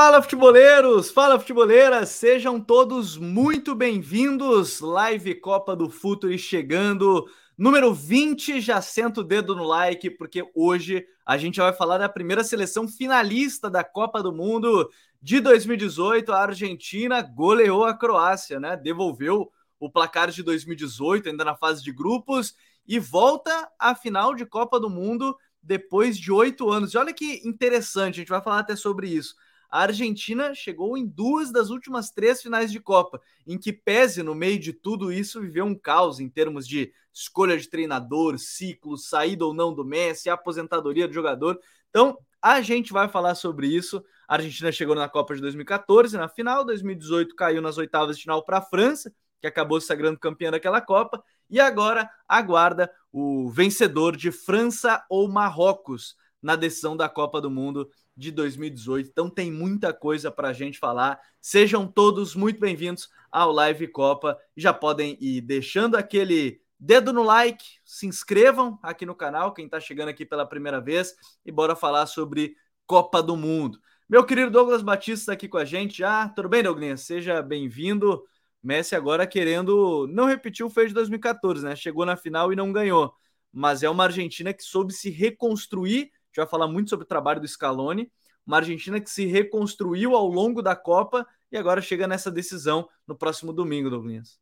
Fala futeboleiros, fala futeboleiras, sejam todos muito bem-vindos. Live Copa do Futuro chegando, número 20. Já senta o dedo no like, porque hoje a gente vai falar da primeira seleção finalista da Copa do Mundo de 2018. A Argentina goleou a Croácia, né? Devolveu o placar de 2018, ainda na fase de grupos, e volta à final de Copa do Mundo depois de oito anos. E olha que interessante, a gente vai falar até sobre isso a Argentina chegou em duas das últimas três finais de Copa, em que pese no meio de tudo isso viveu um caos em termos de escolha de treinador, ciclo, saída ou não do Messi, aposentadoria do jogador. Então, a gente vai falar sobre isso. A Argentina chegou na Copa de 2014 na final, 2018 caiu nas oitavas de final para a França, que acabou se sagrando campeã daquela Copa, e agora aguarda o vencedor de França ou Marrocos na decisão da Copa do Mundo de 2018. Então tem muita coisa para a gente falar. Sejam todos muito bem-vindos ao Live Copa. Já podem ir deixando aquele dedo no like, se inscrevam aqui no canal, quem está chegando aqui pela primeira vez, e bora falar sobre Copa do Mundo. Meu querido Douglas Batista aqui com a gente já. Tudo bem, Douglas? Seja bem-vindo. Messi agora querendo não repetir o feito de 2014, né? Chegou na final e não ganhou. Mas é uma Argentina que soube se reconstruir gente vai falar muito sobre o trabalho do Scaloni, uma Argentina que se reconstruiu ao longo da Copa e agora chega nessa decisão no próximo domingo, Douglas.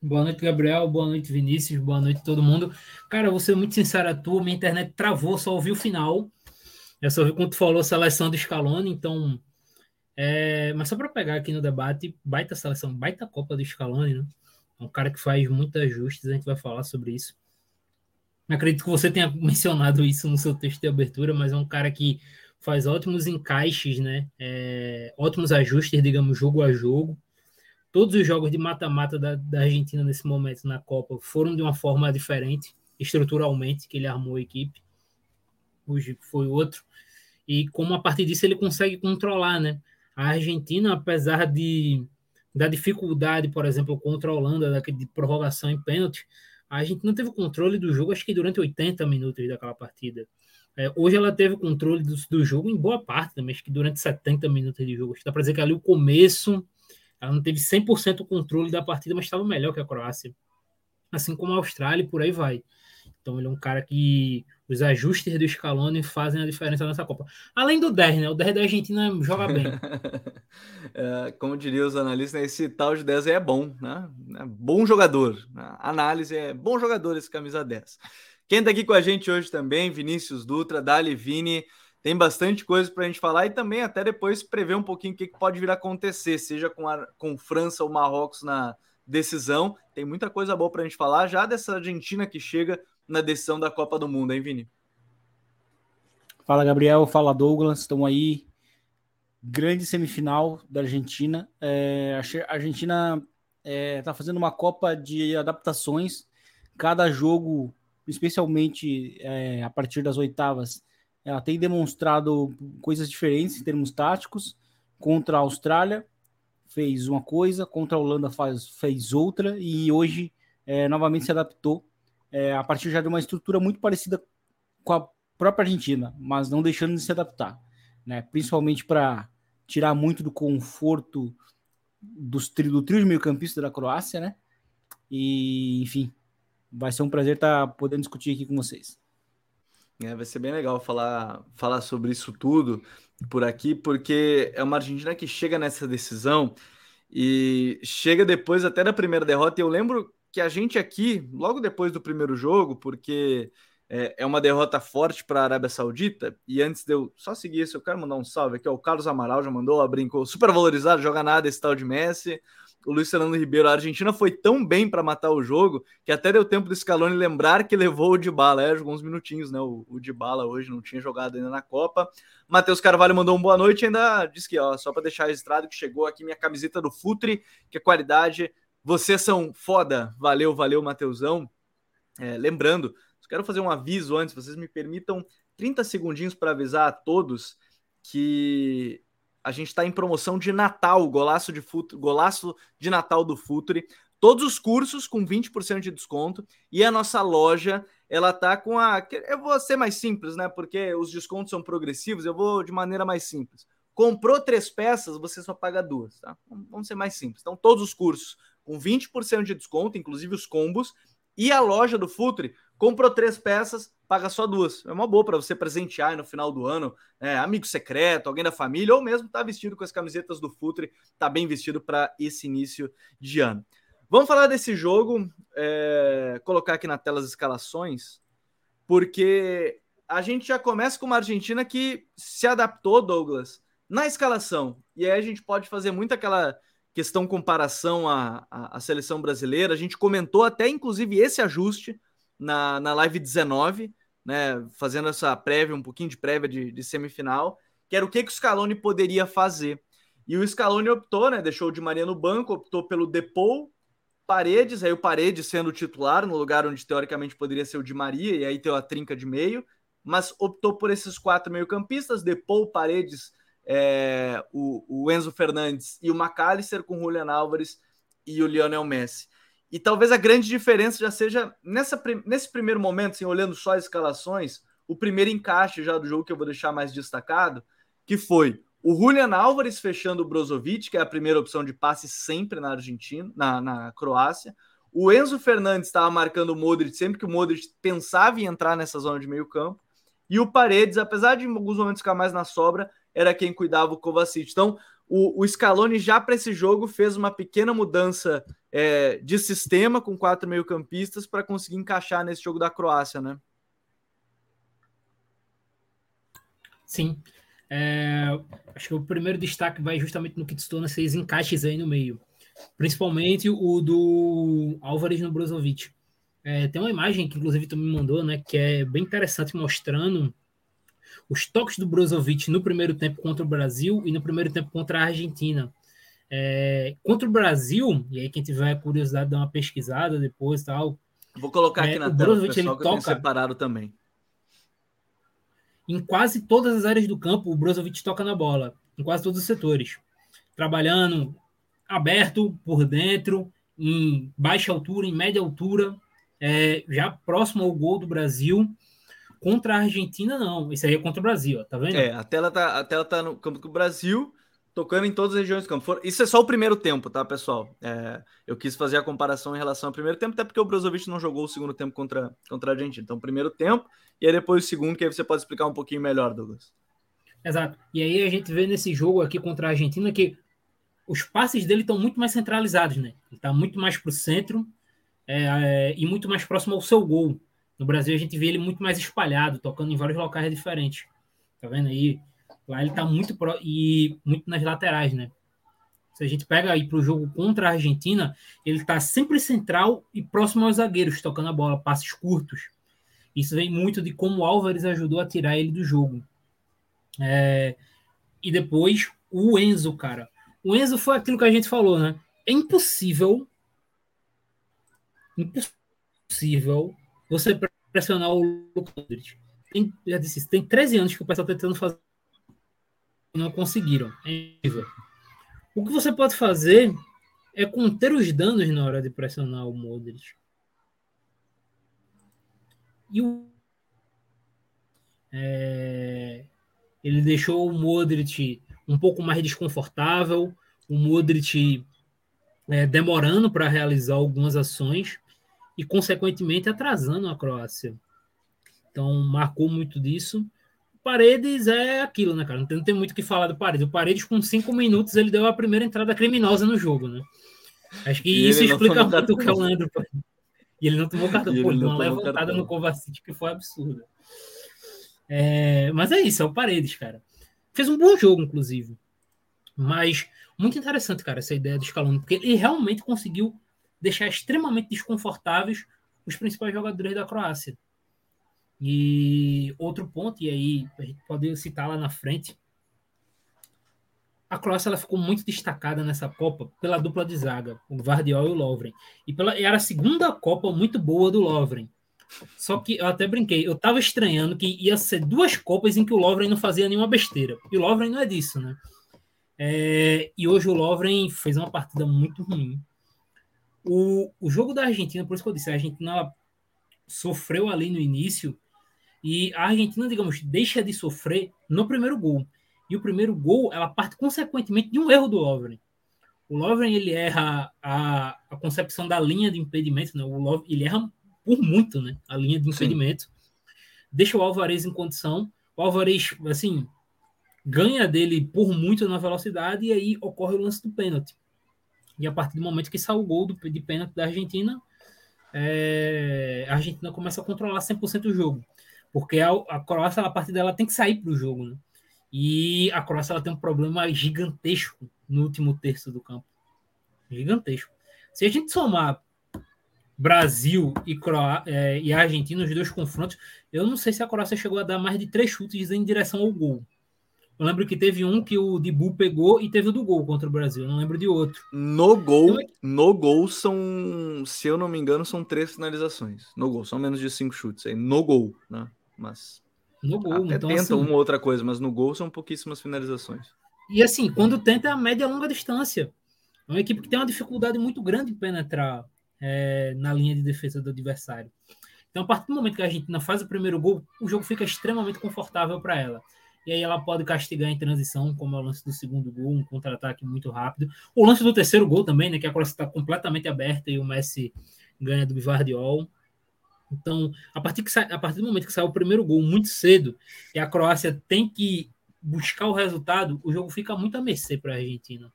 Boa noite, Gabriel. Boa noite, Vinícius. Boa noite, todo mundo. Cara, vou ser muito sincero a tu, minha internet travou, só ouvi o final. Eu só ouvi quando tu falou seleção do Scaloni, então. É... Mas só para pegar aqui no debate, baita seleção, baita Copa do Scaloni, né? É um cara que faz muitos ajustes, a gente vai falar sobre isso. Acredito que você tenha mencionado isso no seu texto de abertura, mas é um cara que faz ótimos encaixes, né? É, ótimos ajustes, digamos, jogo a jogo. Todos os jogos de mata-mata da, da, Argentina nesse momento na Copa foram de uma forma diferente, estruturalmente, que ele armou a equipe. Hoje foi outro. E como a partir disso ele consegue controlar, né? A Argentina, apesar de da dificuldade, por exemplo, contra a Holanda, de prorrogação em pênalti, a gente não teve o controle do jogo, acho que durante 80 minutos daquela partida. É, hoje ela teve o controle do, do, jogo em boa parte também, acho que durante 70 minutos de jogo. Acho que dá para dizer que ali o começo, ela não teve 100% o controle da partida, mas estava melhor que a Croácia. Assim como a Austrália e por aí vai. Então ele é um cara que os ajustes do Scaloni fazem a diferença nessa Copa. Além do 10, né? O 10 da Argentina joga bem. é, como diriam os analistas, esse tal de 10 aí é bom, né? É bom jogador. Né? Análise é bom jogador esse camisa 10. Quem tá aqui com a gente hoje também, Vinícius Dutra, Dali Vini, tem bastante coisa para a gente falar e também até depois prever um pouquinho o que, que pode vir a acontecer, seja com, a, com França ou Marrocos na decisão. Tem muita coisa boa para a gente falar já dessa Argentina que chega na decisão da Copa do Mundo, hein, Vini? Fala, Gabriel. Fala, Douglas. Estamos aí. Grande semifinal da Argentina. É, a Argentina está é, tá fazendo uma Copa de adaptações. Cada jogo, especialmente é, a partir das oitavas, ela tem demonstrado coisas diferentes em termos táticos. Contra a Austrália, fez uma coisa, contra a Holanda faz, fez outra, e hoje é, novamente se adaptou é, a partir já de uma estrutura muito parecida com a própria Argentina, mas não deixando de se adaptar, né? Principalmente para tirar muito do conforto dos tri, do trio de meio-campista da Croácia, né? E, enfim, vai ser um prazer estar tá podendo discutir aqui com vocês. É, vai ser bem legal falar, falar sobre isso tudo por aqui, porque é uma Argentina que chega nessa decisão e chega depois até da primeira derrota. E eu lembro que a gente aqui, logo depois do primeiro jogo, porque é, é uma derrota forte para a Arábia Saudita, e antes de eu só seguir isso, eu quero mandar um salve aqui, ó, o Carlos Amaral já mandou, brincou, super valorizado, joga nada esse tal de Messi, o Luiz Fernando Ribeiro, a Argentina foi tão bem para matar o jogo, que até deu tempo do Scaloni lembrar que levou o Dybala, é, jogou uns minutinhos, né, o, o Dybala hoje não tinha jogado ainda na Copa, Matheus Carvalho mandou um boa noite ainda disse que, ó, só para deixar registrado que chegou aqui minha camiseta do Futre, que é qualidade vocês são foda. Valeu, valeu, Mateusão. É, lembrando, quero fazer um aviso antes, vocês me permitam 30 segundinhos para avisar a todos que a gente está em promoção de Natal, golaço de, fut... golaço de Natal do Futre. Todos os cursos com 20% de desconto e a nossa loja, ela tá com a eu vou ser mais simples, né? Porque os descontos são progressivos, eu vou de maneira mais simples Comprou três peças, você só paga duas, tá? Vamos ser mais simples. Então, todos os cursos com 20% de desconto, inclusive os combos, e a loja do Futre comprou três peças, paga só duas. É uma boa para você presentear no final do ano, é, amigo secreto, alguém da família, ou mesmo tá vestido com as camisetas do Futre, tá bem vestido para esse início de ano. Vamos falar desse jogo, é, colocar aqui na tela as escalações, porque a gente já começa com uma Argentina que se adaptou, Douglas, na escalação. E aí a gente pode fazer muito aquela questão comparação à, à, seleção brasileira. A gente comentou até, inclusive, esse ajuste na, na live 19, né? Fazendo essa prévia, um pouquinho de prévia de, de semifinal, que era o que, que o Scaloni poderia fazer. E o Scaloni optou, né? Deixou o Di Maria no banco, optou pelo Depou, Paredes, aí o Paredes sendo o titular no lugar onde teoricamente poderia ser o Di Maria, e aí tem a trinca de meio, mas optou por esses quatro meio-campistas, Depou, Paredes, é, o, o, Enzo Fernandes e o McAllister com o Julian Álvares e o Lionel Messi. E talvez a grande diferença já seja nessa, nesse primeiro momento, assim, olhando só as escalações, o primeiro encaixe já do jogo que eu vou deixar mais destacado, que foi o Julian Álvares fechando o Brozovic, que é a primeira opção de passe sempre na Argentina, na, na Croácia. O Enzo Fernandes estava marcando o Modric sempre que o Modric pensava em entrar nessa zona de meio campo. E o Paredes, apesar de em alguns momentos ficar mais na sobra, era quem cuidava o Kovacic. Então, o, o Scaloni já para esse jogo fez uma pequena mudança é, de sistema com quatro meio-campistas para conseguir encaixar nesse jogo da Croácia, né? Sim. É, acho que o primeiro destaque vai justamente no que se esses encaixes aí no meio. Principalmente o do Álvares no Brozovic. É, tem uma imagem que, inclusive, tu me mandou, né? Que é bem interessante, mostrando os toques do Brozovic no primeiro tempo contra o Brasil e no primeiro tempo contra a Argentina. É, contra o Brasil, e aí quem tiver curiosidade, dá uma pesquisada depois tal. Vou colocar aqui é, na tela, Brozovic, pessoal, ele toca, separado também. Em quase todas as áreas do campo, o Brozovic toca na bola, em quase todos os setores. Trabalhando aberto, por dentro, em baixa altura, em média altura, é, já próximo ao gol do Brasil. Contra a Argentina, não. Isso aí é contra o Brasil, ó, tá vendo? É, a tela tá, a tela tá no campo do Brasil, tocando em todas as regiões do campo. Isso é só o primeiro tempo, tá, pessoal? É, eu quis fazer a comparação em relação ao primeiro tempo, até porque o Brozovic não jogou o segundo tempo contra, contra a Argentina. Então, primeiro tempo, e aí depois o segundo, que aí você pode explicar um pouquinho melhor, Douglas. Exato. E aí a gente vê nesse jogo aqui contra a Argentina que os passes dele estão muito mais centralizados, né? Ele está muito mais para o centro é, é, e muito mais próximo ao seu gol. No Brasil a gente vê ele muito mais espalhado, tocando em vários locais diferentes. Tá vendo aí? Lá ele tá muito pro... e muito nas laterais, né? Se a gente pega aí para o jogo contra a Argentina, ele tá sempre central e próximo aos zagueiros, tocando a bola, passes curtos. Isso vem muito de como o Álvares ajudou a tirar ele do jogo. É... E depois o Enzo, cara. O Enzo foi aquilo que a gente falou, né? É impossível, impossível você pressionar o Modric. Tem, já disse, tem 13 anos que o pessoal está tentando fazer não conseguiram. É o que você pode fazer é conter os danos na hora de pressionar o Modric. E o é, ele deixou o Modric um pouco mais desconfortável, o Modric é, demorando para realizar algumas ações e, consequentemente, atrasando a Croácia. Então, marcou muito disso. Paredes é aquilo, né, cara? Não tem, não tem muito o que falar do Paredes. O Paredes, com cinco minutos, ele deu a primeira entrada criminosa no jogo, né? Acho que e isso explica muito o que é o Leandro. E ele não tomou cartão. Pô, uma levantada cartão. no Kovacic que foi absurda. É, mas é isso, é o Paredes, cara. Fez um bom jogo, inclusive. Mas muito interessante, cara, essa ideia do Scaloni, porque ele realmente conseguiu deixar extremamente desconfortáveis os principais jogadores da Croácia. E outro ponto, e aí a gente pode citar lá na frente, a Croácia ela ficou muito destacada nessa Copa pela dupla de zaga, o Vardiol e o Lovren. E pela, era a segunda Copa muito boa do Lovren. Só que eu até brinquei, eu tava estranhando que ia ser duas Copas em que o Lovren não fazia nenhuma besteira. E o Lovren não é disso, né? É, e hoje o Lovren fez uma partida muito ruim. O, o jogo da Argentina, por isso que eu disse, a Argentina sofreu ali no início e a Argentina, digamos, deixa de sofrer no primeiro gol. E o primeiro gol, ela parte consequentemente de um erro do Lovren. O Lovren, ele erra a, a concepção da linha de impedimento, né? O Lovren, ele erra por muito, né? A linha de impedimento. Sim. Deixa o Alvarez em condição. O Alvarez, assim, ganha dele por muito na velocidade e aí ocorre o lance do pênalti. E a partir do momento que sai o gol do, de pênalti da Argentina, é, a Argentina começa a controlar 100% o jogo. Porque a, a Croácia, a partir dela, tem que sair para o jogo. Né? E a Croácia ela tem um problema gigantesco no último terço do campo. Gigantesco. Se a gente somar Brasil e, Croá é, e Argentina, os dois confrontos, eu não sei se a Croácia chegou a dar mais de três chutes em direção ao gol. Eu lembro que teve um que o Dibu pegou e teve o do gol contra o Brasil. Eu não lembro de outro. No gol, então, no gol são, se eu não me engano, são três finalizações. No gol, são menos de cinco chutes aí. No gol, né? Mas no gol, até então, tenta assim, uma outra coisa, mas no gol são pouquíssimas finalizações. E assim, quando tenta é a média a longa distância. É uma equipe que tem uma dificuldade muito grande em penetrar é, na linha de defesa do adversário. Então, a partir do momento que a Argentina faz o primeiro gol, o jogo fica extremamente confortável para ela e aí ela pode castigar em transição, como é o lance do segundo gol, um contra-ataque muito rápido. O lance do terceiro gol também, né, que a Croácia está completamente aberta e o Messi ganha do Bivardiol. Então, a partir, que a partir do momento que sai o primeiro gol muito cedo e a Croácia tem que buscar o resultado, o jogo fica muito a mercê para a Argentina.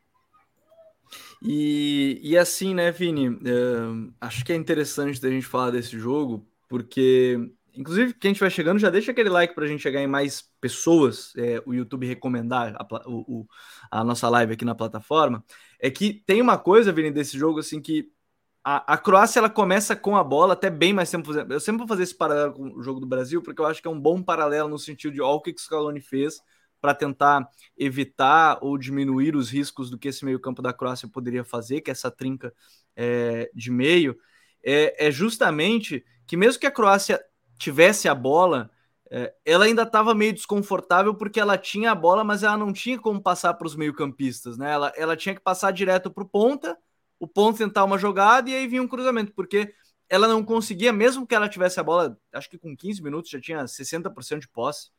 E, e assim, né, Vini? Uh, acho que é interessante a gente falar desse jogo, porque Inclusive, quem estiver chegando, já deixa aquele like para a gente chegar em mais pessoas, é, o YouTube recomendar a, o, a, nossa live aqui na plataforma. É que tem uma coisa, Vini, desse jogo, assim, que a, a, Croácia ela começa com a bola até bem mais tempo. Eu sempre vou fazer esse paralelo com o jogo do Brasil, porque eu acho que é um bom paralelo no sentido de olha o que o Scaloni fez para tentar evitar ou diminuir os riscos do que esse meio-campo da Croácia poderia fazer, que é essa trinca é, de meio. É, é justamente que mesmo que a Croácia tivesse a bola, é, ela ainda estava meio desconfortável porque ela tinha a bola, mas ela não tinha como passar para os meio-campistas, né? Ela, ela tinha que passar direto para o ponta, o ponto tentar uma jogada e aí vinha um cruzamento, porque ela não conseguia, mesmo que ela tivesse a bola, acho que com 15 minutos já tinha 60% de posse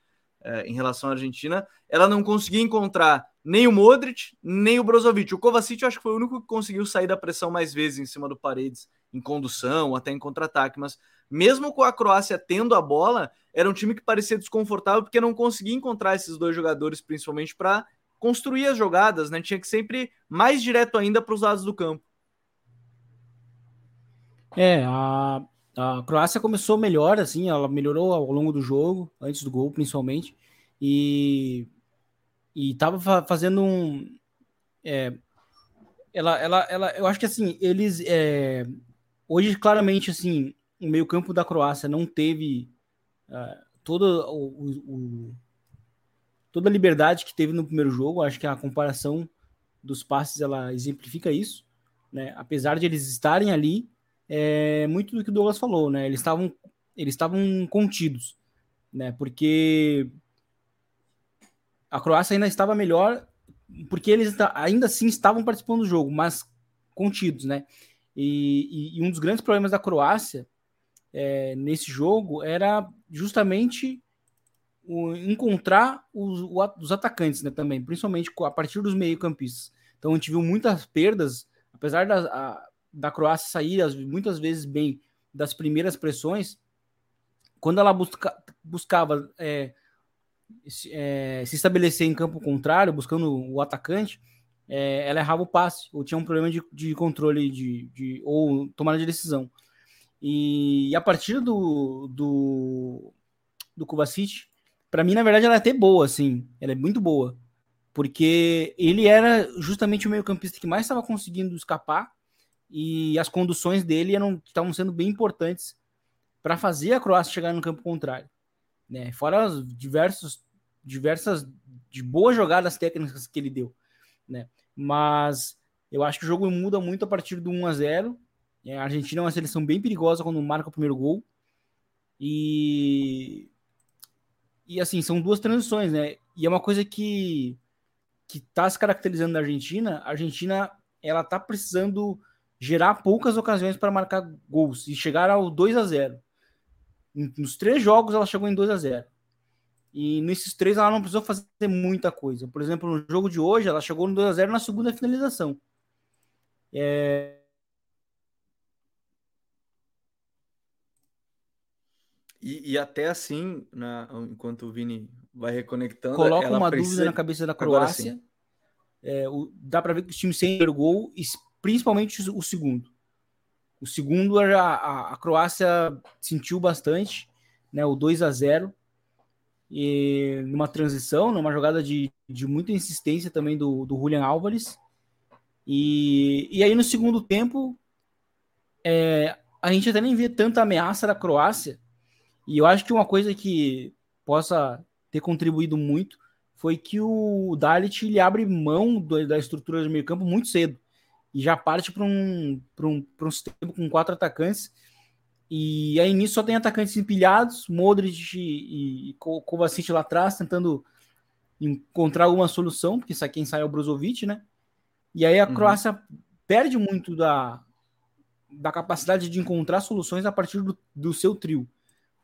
é, em relação à Argentina, ela não conseguia encontrar nem o Modric, nem o Brozovic. O Kovacic eu acho que foi o único que conseguiu sair da pressão mais vezes em cima do Paredes, em condução, até em contra-ataque, mas mesmo com a Croácia tendo a bola, era um time que parecia desconfortável porque não conseguia encontrar esses dois jogadores, principalmente para construir as jogadas, né? Tinha que sempre mais direto ainda para os lados do campo. É, a, a Croácia começou melhor, assim, ela melhorou ao longo do jogo, antes do gol, principalmente, e e estava fazendo um. É, ela, ela, ela, eu acho que assim, eles. É, hoje, claramente, assim, o meio-campo da Croácia não teve uh, toda, o, o, toda a liberdade que teve no primeiro jogo. Acho que a comparação dos passes ela exemplifica isso. Né? Apesar de eles estarem ali, é muito do que o Douglas falou, né? Eles estavam eles estavam contidos, né? Porque a Croácia ainda estava melhor, porque eles ainda assim estavam participando do jogo, mas contidos, né? E, e, e um dos grandes problemas da Croácia é, nesse jogo era justamente o, encontrar os, os atacantes né, também, principalmente a partir dos meio-campistas. Então a gente viu muitas perdas, apesar da, a, da Croácia sair as, muitas vezes bem das primeiras pressões, quando ela busca, buscava é, se, é, se, estabelecer em campo contrário, buscando o atacante, é, ela errava o passe, ou tinha um problema de, de controle de, de, ou tomada de decisão. E, a partir do, do, do Kovacic, para mim, na verdade, ela é até boa, assim. Ela é muito boa. Porque ele era justamente o meio-campista que mais estava conseguindo escapar e as conduções dele estavam sendo bem importantes para fazer a Croácia chegar no campo contrário. Né? Fora as diversos, diversas de boas jogadas técnicas que ele deu. Né? Mas eu acho que o jogo muda muito a partir do 1 a 0 é, a Argentina é uma seleção bem perigosa quando marca o primeiro gol. E e assim, são duas transições, né? E é uma coisa que que tá se caracterizando da Argentina, a Argentina ela tá precisando gerar poucas ocasiões para marcar gols e chegar ao 2 a 0. Nos três jogos ela chegou em 2 a 0. E nesses três ela não precisou fazer muita coisa. Por exemplo, no jogo de hoje, ela chegou no 2x0 na segunda finalização. É... E, e, até assim, na, enquanto o Vini vai reconectando. Coloca uma precisa... dúvida na cabeça da Croácia. É, o, dá para ver que os times sem gol, principalmente o segundo. O segundo a, a, a Croácia sentiu bastante, né? O 2 a 0 e numa transição, numa jogada de, de muita insistência também do, do Julian Álvares. E, e aí no segundo tempo, é, a gente até nem vê tanta ameaça da Croácia. E eu acho que uma coisa que possa ter contribuído muito foi que o Dalit ele abre mão do, da estrutura do meio campo muito cedo e já parte para um, um, um sistema com quatro atacantes. E aí nisso só tem atacantes empilhados, Modric e, e Kovacic lá atrás, tentando encontrar alguma solução, porque isso quem sai é o Brozovic, né? E aí a uhum. Croácia perde muito da, da capacidade de encontrar soluções a partir do, do seu trio.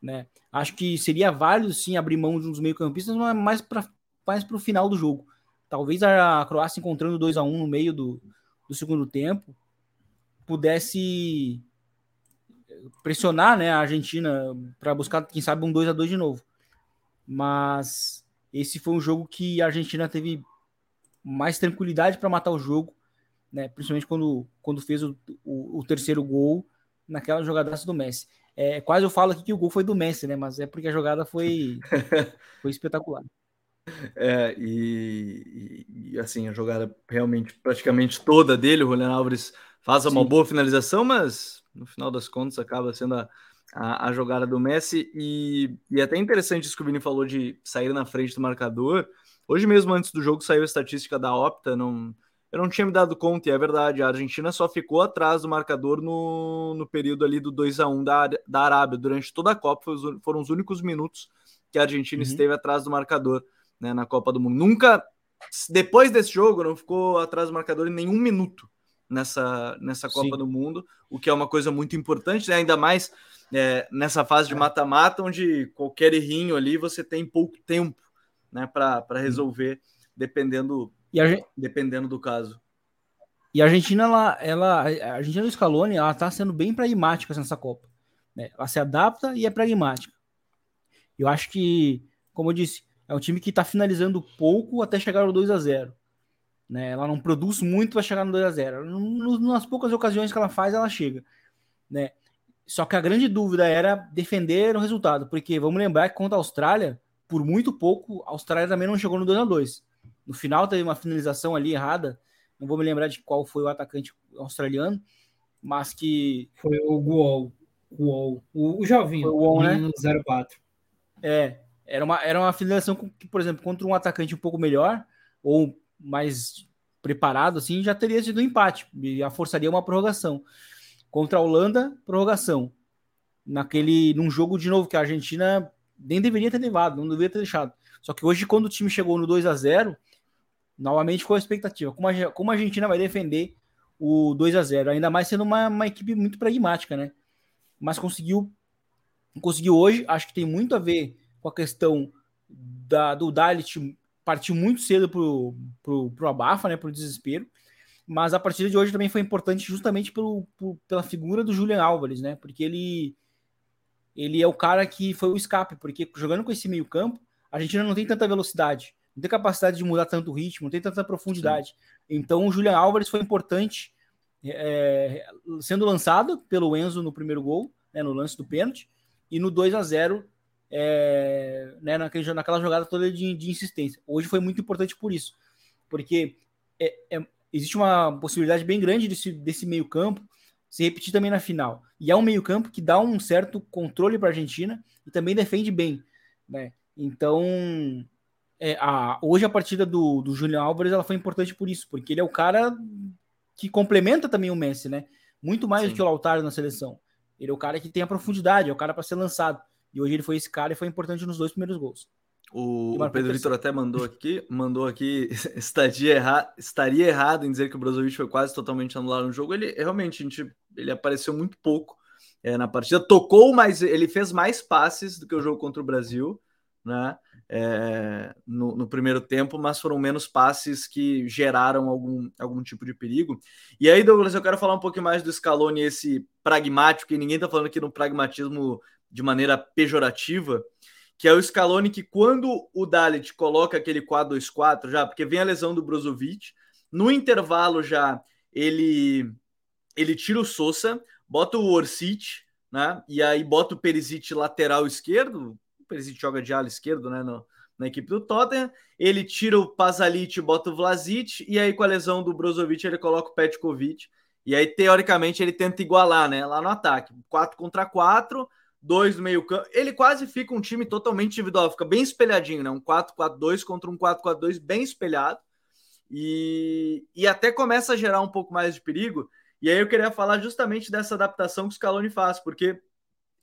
Né? Acho que seria válido sim abrir mão de uns meio-campistas, mas mais para mais o final do jogo. Talvez a Croácia encontrando 2 a 1 um no meio do, do segundo tempo pudesse pressionar né, a Argentina para buscar, quem sabe, um 2 a 2 de novo. Mas esse foi um jogo que a Argentina teve mais tranquilidade para matar o jogo, né, principalmente quando, quando fez o, o, o terceiro gol naquela jogada do Messi. É, quase eu falo aqui que o gol foi do Messi, né? Mas é porque a jogada foi, foi espetacular. É, e, e, assim, a jogada realmente praticamente toda dele, o Julian Alves faz uma Sim. boa finalização, mas no final das contas acaba sendo a, a, a, jogada do Messi. E, e é até interessante isso que o Vini falou de sair na frente do marcador. Hoje mesmo, antes do jogo, saiu a estatística da Opta, não, eu não tinha me dado conta, e é verdade, a Argentina só ficou atrás do marcador no, no período ali do 2 a 1 da, da Arábia. Durante toda a Copa foram os únicos minutos que a Argentina uhum. esteve atrás do marcador né, na Copa do Mundo. Nunca, depois desse jogo, não ficou atrás do marcador em nenhum minuto nessa, nessa Copa Sim. do Mundo, o que é uma coisa muito importante, né? ainda mais é, nessa fase de é. mata-mata, onde qualquer errinho ali você tem pouco tempo né, para resolver, dependendo e a, dependendo do caso. E a Argentina, ela, ela, a Argentina do Scaloni, ela tá sendo bem pragmática nessa Copa. Né? Ela se adapta e é pragmática. Eu acho que, como eu disse, é um time que está finalizando pouco até chegar no 2 a 0 né? Ela não produz muito para chegar no 2 a 0 Nas poucas ocasiões que ela faz, ela chega. Né? Só que a grande dúvida era defender o resultado, porque vamos lembrar que contra a Austrália, por muito pouco, a Austrália também não chegou no 2 a 2 no final teve uma finalização ali errada. Não vou me lembrar de qual foi o atacante australiano, mas que. Foi o Guol. Guol. O, o jovem, o Guol, né? 04. É, era uma, era uma finalização que, por exemplo, contra um atacante um pouco melhor, ou mais preparado, assim, já teria sido um empate, e a forçaria uma prorrogação. Contra a Holanda, prorrogação. Naquele, num jogo de novo que a Argentina nem deveria ter levado, não deveria ter deixado. Só que hoje, quando o time chegou no 2 a 0 novamente ficou a expectativa. Como a, como a Argentina vai defender o 2 a 0 ainda mais sendo uma, uma equipe muito pragmática, né? Mas conseguiu conseguiu hoje, acho que tem muito a ver com a questão da, do Dalit partiu muito cedo pro, pro, pro abafa, né, pro desespero, mas a partida de hoje também foi importante justamente pelo, por, pela figura do Julian Álvares, né, porque ele ele é o cara que foi o escape, porque jogando com esse meio campo, a Argentina não tem tanta velocidade, não tem capacidade de mudar tanto o ritmo, não tem tanta profundidade. Sim. Então o Julian Álvares foi importante é, sendo lançado pelo Enzo no primeiro gol, né, no lance do pênalti, e no 2 a 0 é, né, naquele, naquela jogada toda de, de, insistência. Hoje foi muito importante por isso, porque é, é, existe uma possibilidade bem grande desse, desse meio campo se repetir também na final. E é um meio campo que dá um certo controle para a Argentina e também defende bem. Né? Então, é, a, hoje a partida do, do Julião Álvares ela foi importante por isso, porque ele é o cara que complementa também o Messi, né? Muito mais Sim. do que o Lautaro na seleção. Ele é o cara que tem a profundidade, é o cara para ser lançado. E hoje ele foi esse cara e foi importante nos dois primeiros gols. O, o Pedro Vitor até mandou aqui, mandou aqui, estaria, erra, estaria errado em dizer que o Brozovic foi quase totalmente anulado no jogo. Ele realmente, gente, ele apareceu muito pouco é, na partida, tocou, mas ele fez mais passes do que o jogo contra o Brasil, né? É, no, no, primeiro tempo, mas foram menos passes que geraram algum, algum tipo de perigo. E aí, Douglas, eu quero falar um pouquinho mais do Scaloni, esse pragmático, e ninguém está falando aqui no pragmatismo de maneira pejorativa, que é o Scaloni que quando o Dalit coloca aquele 4-2-4 já, porque vem a lesão do Brozovic, no intervalo já ele ele tira o Sousa, bota o Orsic, né? E aí bota o Perisic lateral esquerdo, Perisic joga de ala esquerdo, né, no, na equipe do Tottenham. Ele tira o Pasalic, bota o Vlasic, e aí com a lesão do Brozovic ele coloca o Petkovic. E aí, teoricamente, ele tenta igualar, né, lá no ataque. 4 contra 4, dois no meio campo. Ele quase fica um time totalmente individual, fica bem espelhadinho, né? Um 4-4-2 contra um 4-4-2 bem espelhado. E, e até começa a gerar um pouco mais de perigo. E aí eu queria falar justamente dessa adaptação que o Scaloni faz, porque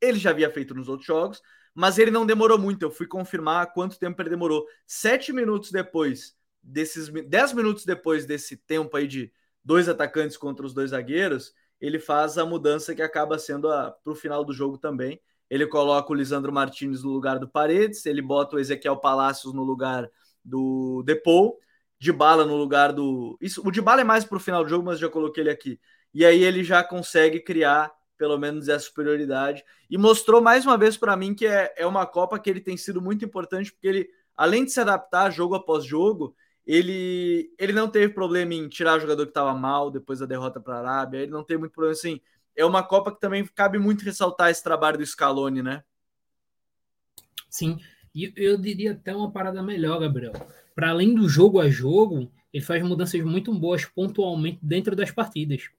ele já havia feito nos outros jogos, mas ele não demorou muito. Eu fui confirmar quanto tempo ele demorou. Sete minutos depois desses, dez minutos depois desse tempo aí de dois atacantes contra os dois zagueiros, ele faz a mudança que acaba sendo para o final do jogo também. Ele coloca o Lisandro Martinez no lugar do Paredes, ele bota o Ezequiel Palacios no lugar do Depou, de bala no lugar do. Isso, o de bala é mais para o final do jogo, mas já coloquei ele aqui. E aí ele já consegue criar pelo menos essa superioridade. E mostrou mais uma vez para mim que é, é uma Copa que ele tem sido muito importante, porque ele, além de se adaptar jogo após jogo, ele, ele não teve problema em tirar o jogador que estava mal depois da derrota para a Arábia, ele não teve muito problema assim. É uma Copa que também cabe muito ressaltar esse trabalho do Scaloni, né? Sim, e eu diria até uma parada melhor, Gabriel. Para além do jogo a jogo, ele faz mudanças muito boas pontualmente dentro das partidas.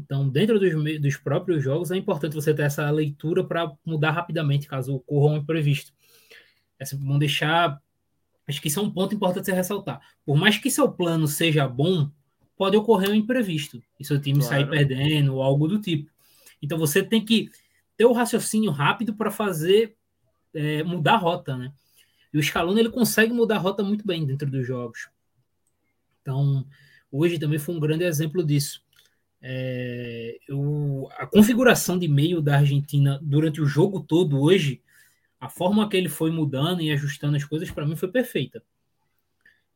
Então, dentro dos, dos próprios jogos, é importante você ter essa leitura para mudar rapidamente, caso ocorra um imprevisto. É sempre bom deixar. Acho que isso é um ponto importante você ressaltar. Por mais que seu plano seja bom, pode ocorrer um imprevisto. E seu time claro. sair perdendo ou algo do tipo. Então, você tem que ter o raciocínio rápido para fazer é, mudar a rota, né? E o Scaloni ele consegue mudar a rota muito bem dentro dos jogos. Então, hoje também foi um grande exemplo disso. É, eu, a configuração de meio da Argentina durante o jogo todo hoje, a forma que ele foi mudando e ajustando as coisas, para mim foi perfeita.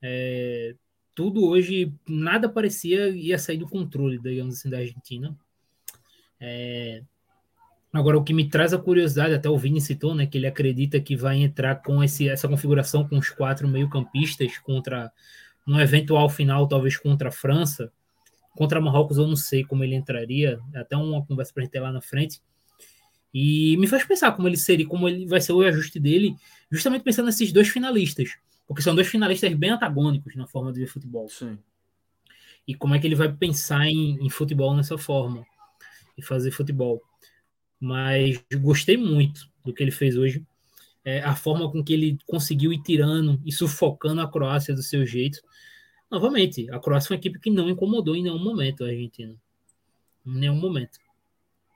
É, tudo hoje, nada parecia ia sair do controle, digamos assim, da Argentina. É, agora, o que me traz a curiosidade, até o Vini citou, né, que ele acredita que vai entrar com esse, essa configuração com os quatro meio-campistas contra, no eventual final, talvez contra a França Contra Marrocos eu não sei como ele entraria, é até uma conversa para a gente ter lá na frente. E me faz pensar como ele seria, como ele vai ser o ajuste dele, justamente pensando nesses dois finalistas, porque são dois finalistas bem antagônicos na forma de ver futebol. Sim. E como é que ele vai pensar em, em futebol nessa forma e fazer futebol. Mas gostei muito do que ele fez hoje. É, a forma com que ele conseguiu ir tirando e sufocando a Croácia do seu jeito novamente, a Croácia foi uma equipe que não incomodou em nenhum momento a Argentina. Em nenhum momento.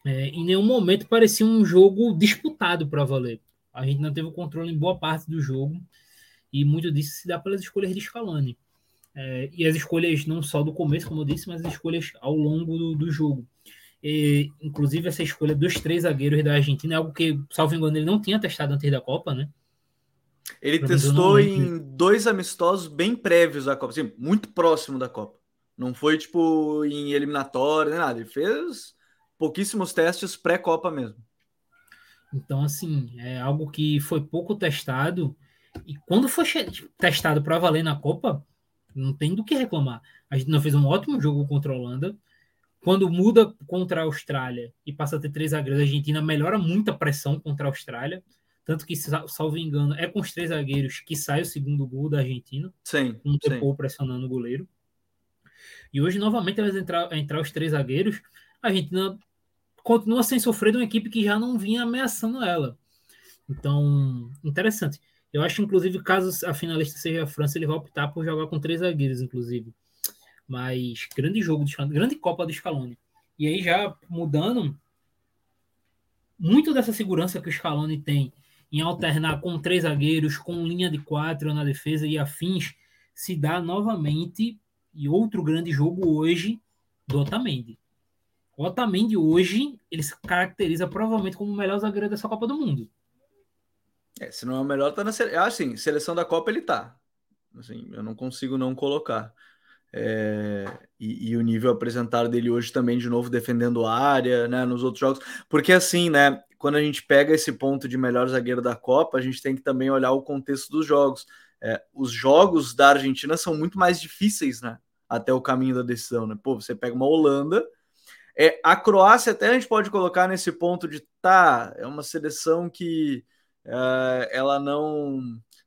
É, em nenhum momento parecia um jogo disputado para valer. A gente não teve o controle em boa parte do jogo e muito disso se dá pelas escolhas de Scaloni. É, e as escolhas não só do começo, como eu disse, mas as escolhas ao longo do, do jogo. E, inclusive, essa escolha dos três zagueiros da Argentina é algo que, salvo engano, ele não tinha testado antes da Copa, né? Ele testou em dois amistosos bem prévios da Copa, assim, muito próximo da Copa. Não foi tipo em eliminatória, nem nada. Ele fez pouquíssimos testes pré-Copa mesmo. Então, assim, é algo que foi pouco testado. E quando foi testado para valer na Copa, não tem do que reclamar. A gente não fez um ótimo jogo contra a Holanda. Quando muda contra a Austrália e passa a ter três zagueiros, a Argentina melhora muito a pressão contra a Austrália. Tanto que, salvo engano, é com os três zagueiros que sai o segundo gol da Argentina. Sim. Um Depou pressionando o goleiro. E hoje, novamente, vai entrar, entrar os três zagueiros. A Argentina continua sem sofrer de uma equipe que já não vinha ameaçando ela. Então, interessante. Eu acho, inclusive, caso a finalista seja a França, ele vai optar por jogar com três zagueiros, inclusive. Mas grande jogo, de, grande Copa do Scaloni. E aí, já mudando, muito dessa segurança que o Scaloni tem em alternar com três zagueiros, com linha de quatro na defesa e afins, se dá novamente e outro grande jogo hoje do Otamendi. O Otamendi hoje, ele se caracteriza provavelmente como o melhor zagueiro dessa Copa do Mundo. É, se não é o melhor, tá na seleção. Ah, assim, seleção da Copa ele tá. Assim, eu não consigo não colocar. É, e, e, o nível apresentado dele hoje também, de novo, defendendo a área, né, nos outros jogos. Porque assim, né, quando a gente pega esse ponto de melhor zagueiro da Copa, a gente tem que também olhar o contexto dos jogos. É, os jogos da Argentina são muito mais difíceis, né? Até o caminho da decisão, né? Pô, você pega uma Holanda. É, a Croácia até a gente pode colocar nesse ponto de tá, é uma seleção que é, ela não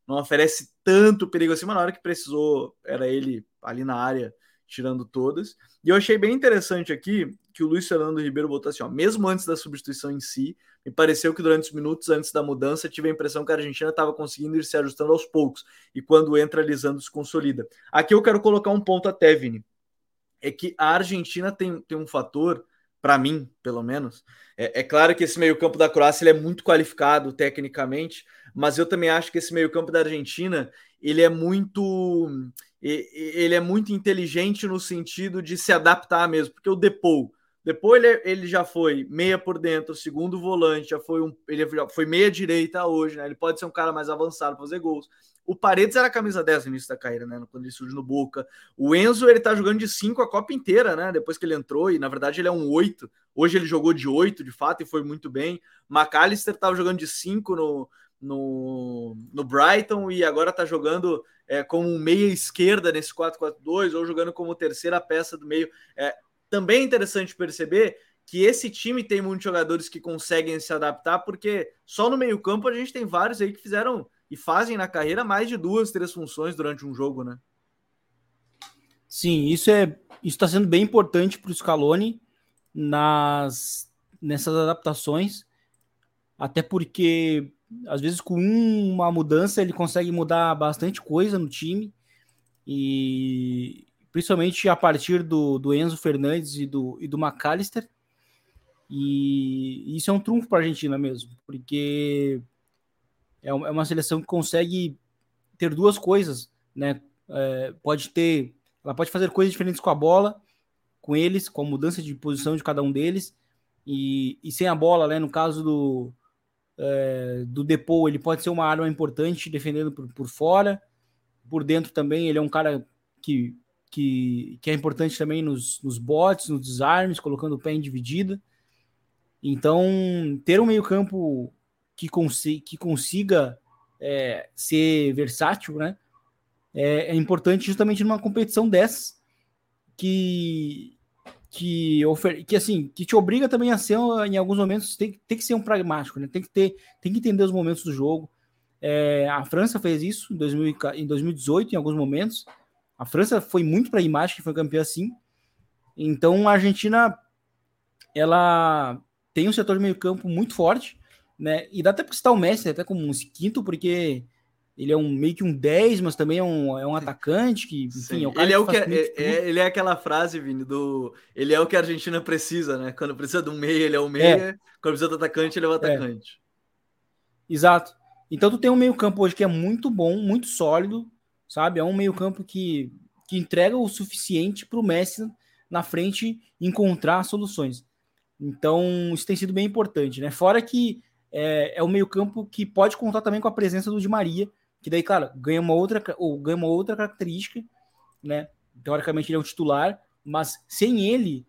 não oferece tanto perigo assim, mas na hora que precisou, era ele ali na área tirando todas. E eu achei bem interessante aqui que o Luiz Fernando Ribeiro botou assim, ó, mesmo antes da substituição em si, me pareceu que durante os minutos antes da mudança tive a impressão que a Argentina estava conseguindo ir se ajustando aos poucos, e quando entra Lisandro se consolida. Aqui eu quero colocar um ponto até, Vini, é que a Argentina tem, tem um fator, para mim, pelo menos, é, é, claro que esse meio campo da Croácia ele é muito qualificado tecnicamente, mas eu também acho que esse meio campo da Argentina, ele é muito ele é muito inteligente no sentido de se adaptar mesmo, porque o Depou depois ele, ele já foi meia por dentro, segundo volante, já foi um, ele já foi meia direita hoje, né? Ele pode ser um cara mais avançado para fazer gols. O Paredes era camisa 10 no início da carreira, né? Quando ele surge no Boca. O Enzo, ele tá jogando de 5 a Copa inteira, né? Depois que ele entrou, e na verdade ele é um 8. Hoje ele jogou de 8, de fato, e foi muito bem. McAllister tava jogando de 5 no, no, no Brighton e agora tá jogando é, como meia esquerda nesse 4-4-2 ou jogando como terceira peça do meio. É, também é interessante perceber que esse time tem muitos jogadores que conseguem se adaptar, porque só no meio-campo a gente tem vários aí que fizeram e fazem na carreira mais de duas, três funções durante um jogo, né? Sim, isso é isso está sendo bem importante para o Scaloni nas nessas adaptações, até porque às vezes com uma mudança ele consegue mudar bastante coisa no time e principalmente a partir do, do Enzo Fernandes e do, e do McAllister. E isso é um trunfo para a Argentina mesmo, porque é, é uma seleção que consegue ter duas coisas, né? É, pode ter, ela pode fazer coisas diferentes com a bola, com eles, com a mudança de posição de cada um deles, e, e sem a bola, né? No caso do, é, do Depou, ele pode ser uma arma importante defendendo por, por fora, por dentro também, ele é um cara que que, que é importante também nos, nos bots, nos desarmes, colocando o pé em dividida. Então, ter um meio-campo que, consi que consiga é, ser versátil, né? É, é, importante justamente numa competição dessas que que, ofer que assim que te obriga também a ser em alguns momentos tem, tem que ser um pragmático, né? Tem que ter tem que entender os momentos do jogo. É, a França fez isso em, 2000, em 2018 em alguns momentos. A França foi muito para a imagem que foi campeã assim. Então a Argentina ela tem um setor de meio campo muito forte, né? E dá até para citar o Messi até como um quinto, porque ele é um meio que um 10, mas também é um, é um atacante que, enfim, é o ele é o que, é, é, ele é aquela frase, Vini, do ele é o que a Argentina precisa, né? Quando precisa de um meia, ele é o meia, é. quando precisa do atacante, ele é o é. atacante. Exato. Então tu tem um meio-campo hoje que é muito bom, muito sólido, sabe? É um meio-campo que, que entrega o suficiente para o Messi na frente encontrar soluções. Então, isso tem sido bem importante, né? Fora que é, é um meio-campo que pode contar também com a presença do Di Maria, que daí, claro, ganha uma outra, ou ganha uma outra característica, né? Teoricamente ele é um titular, mas sem ele,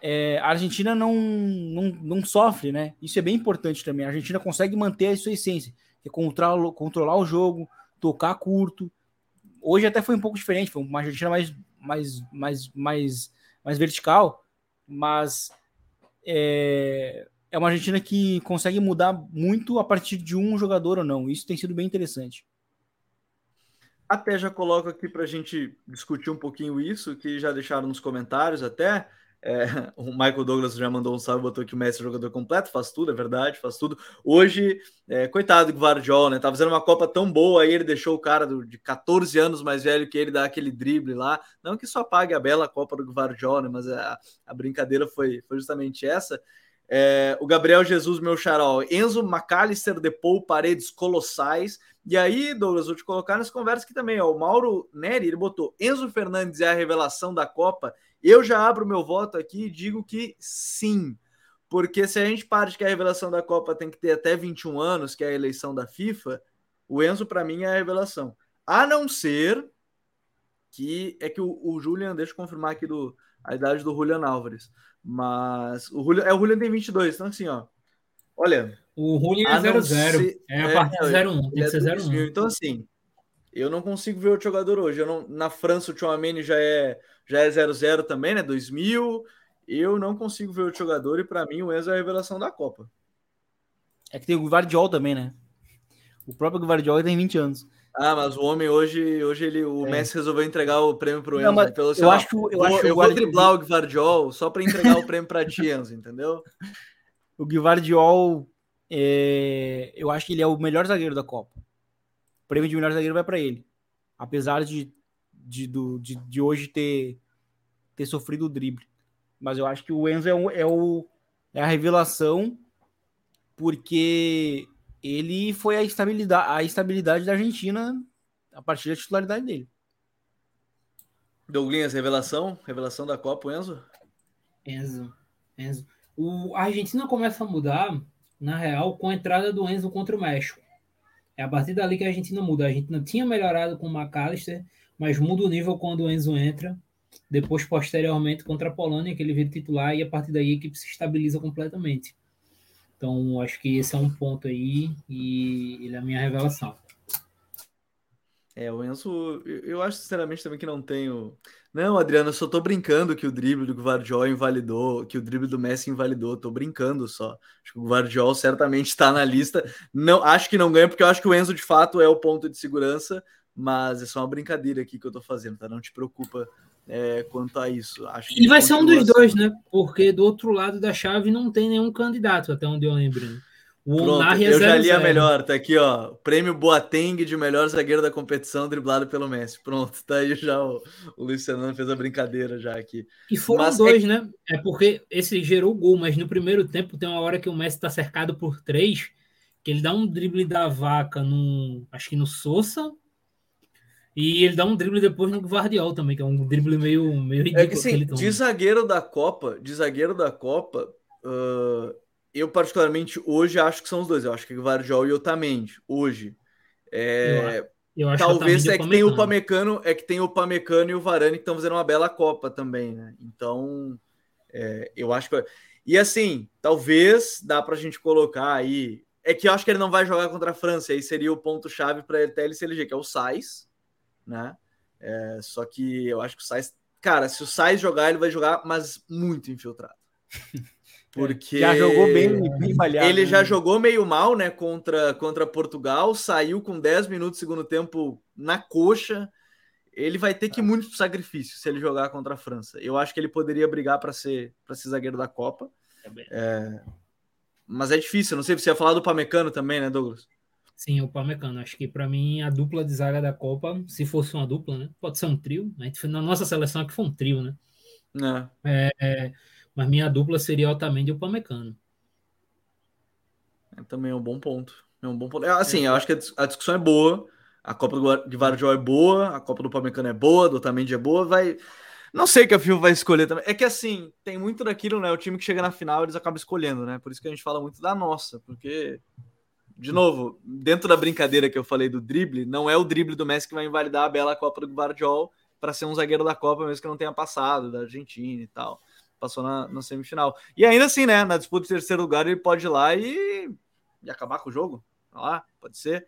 é, a Argentina não, não, não sofre, né? Isso é bem importante também. A Argentina consegue manter a sua essência, que é controlar, controlar o jogo, tocar curto, Hoje até foi um pouco diferente, foi uma Argentina mais, mais, mais, mais, mais vertical, mas é, é uma Argentina que consegue mudar muito a partir de um jogador ou não. Isso tem sido bem interessante. Até já coloco aqui para a gente discutir um pouquinho isso, que já deixaram nos comentários até. É, o Michael Douglas já mandou um salve, botou que o Messi é jogador completo, faz tudo, é verdade, faz tudo. Hoje, é, coitado do Guardiola, né? Tá fazendo uma Copa tão boa, aí ele deixou o cara do, de 14 anos mais velho que ele dar aquele drible lá. Não que só pague a bela Copa do Guardiola, né? mas a, a brincadeira foi, foi justamente essa. É, o Gabriel Jesus, meu xarol, Enzo McAllister, Depou, Paredes colossais. E aí, Douglas, vou te colocar nessa conversa aqui também. Ó, o Mauro Neri, ele botou Enzo Fernandes é a revelação da Copa eu já abro meu voto aqui e digo que sim, Porque se a gente parte que a revelação da Copa tem que ter até 21 anos, que é a eleição da FIFA, o Enzo, para mim, é a revelação. A não ser que é que o, o Julian, deixa eu confirmar aqui do, a idade do Julian Álvares. Mas o Julian, é, o Julian tem 22, então assim, ó. Olha. O Julian é 00. É a partir de 01. Tem que ser 01. Então, assim, eu não consigo ver outro jogador hoje. Eu não, na França, o Chouameni já é já é 00 também, né? 2000. Eu não consigo ver outro jogador e para mim o Enzo é a revelação da Copa. É que tem o Guardiol também, né? O próprio Guardiol tem 20 anos. Ah, mas o homem hoje, hoje ele, o é. Messi resolveu entregar o prêmio pro Enzo. Não, mas pelo, eu, acho, eu, vou, acho eu vou driblar o Guardiol só para entregar o prêmio para ti, Enzo, entendeu? O Guardiol, é, eu acho que ele é o melhor zagueiro da Copa. O prêmio de melhor zagueiro vai para ele. Apesar de, de, do, de, de, hoje ter, ter sofrido o drible. Mas eu acho que o Enzo é, o, é, o, é a revelação porque ele foi a estabilidade, a estabilidade da Argentina a partir da titularidade dele. Douglas, revelação? Revelação da Copa, Enzo? Enzo. Enzo. O, a Argentina começa a mudar, na real, com a entrada do Enzo contra o México. É a partir dali que a Argentina muda. A Argentina tinha melhorado com o McAllister, mas muda o nível quando o Enzo entra. Depois, posteriormente, contra a Polônia, que ele vira titular, e a partir daí a equipe se estabiliza completamente. Então, acho que esse é um ponto aí e ele é a minha revelação. É, o Enzo, eu acho sinceramente também que não tenho. Não, Adriano, eu só tô brincando que o drible do Guardiol invalidou, que o drible do Messi invalidou, tô brincando só. Acho que o Guardiol certamente está na lista. Não, acho que não ganha, porque eu acho que o Enzo de fato é o ponto de segurança, mas é só uma brincadeira aqui que eu tô fazendo, tá? Não te preocupa é, quanto a isso. Acho e vai ser um dos dois, né? Porque do outro lado da chave não tem nenhum candidato, até onde eu lembro. Né? O Pronto, é eu já li a melhor, tá aqui, ó. Prêmio Boateng de melhor zagueiro da competição, driblado pelo Messi. Pronto, tá aí já o, o Luiz Fernando fez a brincadeira já aqui. E foram mas dois, é... né? É porque esse gerou gol, mas no primeiro tempo tem uma hora que o Messi tá cercado por três, que ele dá um drible da vaca no. Acho que no Sousa, e ele dá um drible depois no Guardiol também, que é um drible meio, meio ridículo. É que, assim, que de zagueiro da Copa, de zagueiro da Copa, uh, eu particularmente hoje acho que são os dois. Eu acho que Guardiol e Otamendi, hoje. É, eu, eu talvez é que tem o Pamecano, é que tem o Pamecano e o Varane que estão fazendo uma bela Copa também, né? Então, é, eu acho que... E assim, talvez dá para a gente colocar aí... É que eu acho que ele não vai jogar contra a França, aí seria o ponto-chave para ele até ele se eleger, que é o Sais, né? É, só que eu acho que o Sainz, cara, se o Sainz jogar, ele vai jogar, mas muito infiltrado. Porque já jogou bem, bem malhado, Ele né? já jogou meio mal, né, contra, contra Portugal, saiu com 10 minutos do segundo tempo na coxa. Ele vai ter que ir tá. muito sacrifício se ele jogar contra a França. Eu acho que ele poderia brigar para ser para ser zagueiro da Copa. É, mas é difícil, não sei se você ia falar do Pamecano também, né, Douglas? Sim, o Pamecano. Acho que para mim a dupla de zaga da Copa, se fosse uma dupla, né? Pode ser um trio. Né? Na nossa seleção aqui foi um trio, né? É. É, mas minha dupla seria Otamendi e o Pamecano. É também é um bom ponto. É um bom ponto. É, assim, eu acho que a discussão é boa. A Copa do Guardiol é boa, a Copa do Pamecano é boa, do Otamendi é boa, vai. Não sei que a FIFA vai escolher também. É que assim, tem muito daquilo, né? O time que chega na final, eles acabam escolhendo, né? Por isso que a gente fala muito da nossa, porque de novo, dentro da brincadeira que eu falei do drible, não é o drible do Messi que vai invalidar a bela Copa do Guardiol para ser um zagueiro da Copa, mesmo que não tenha passado, da Argentina e tal. Passou na, na semifinal. E ainda assim, né? Na disputa de terceiro lugar, ele pode ir lá e, e acabar com o jogo. Tá lá, pode ser.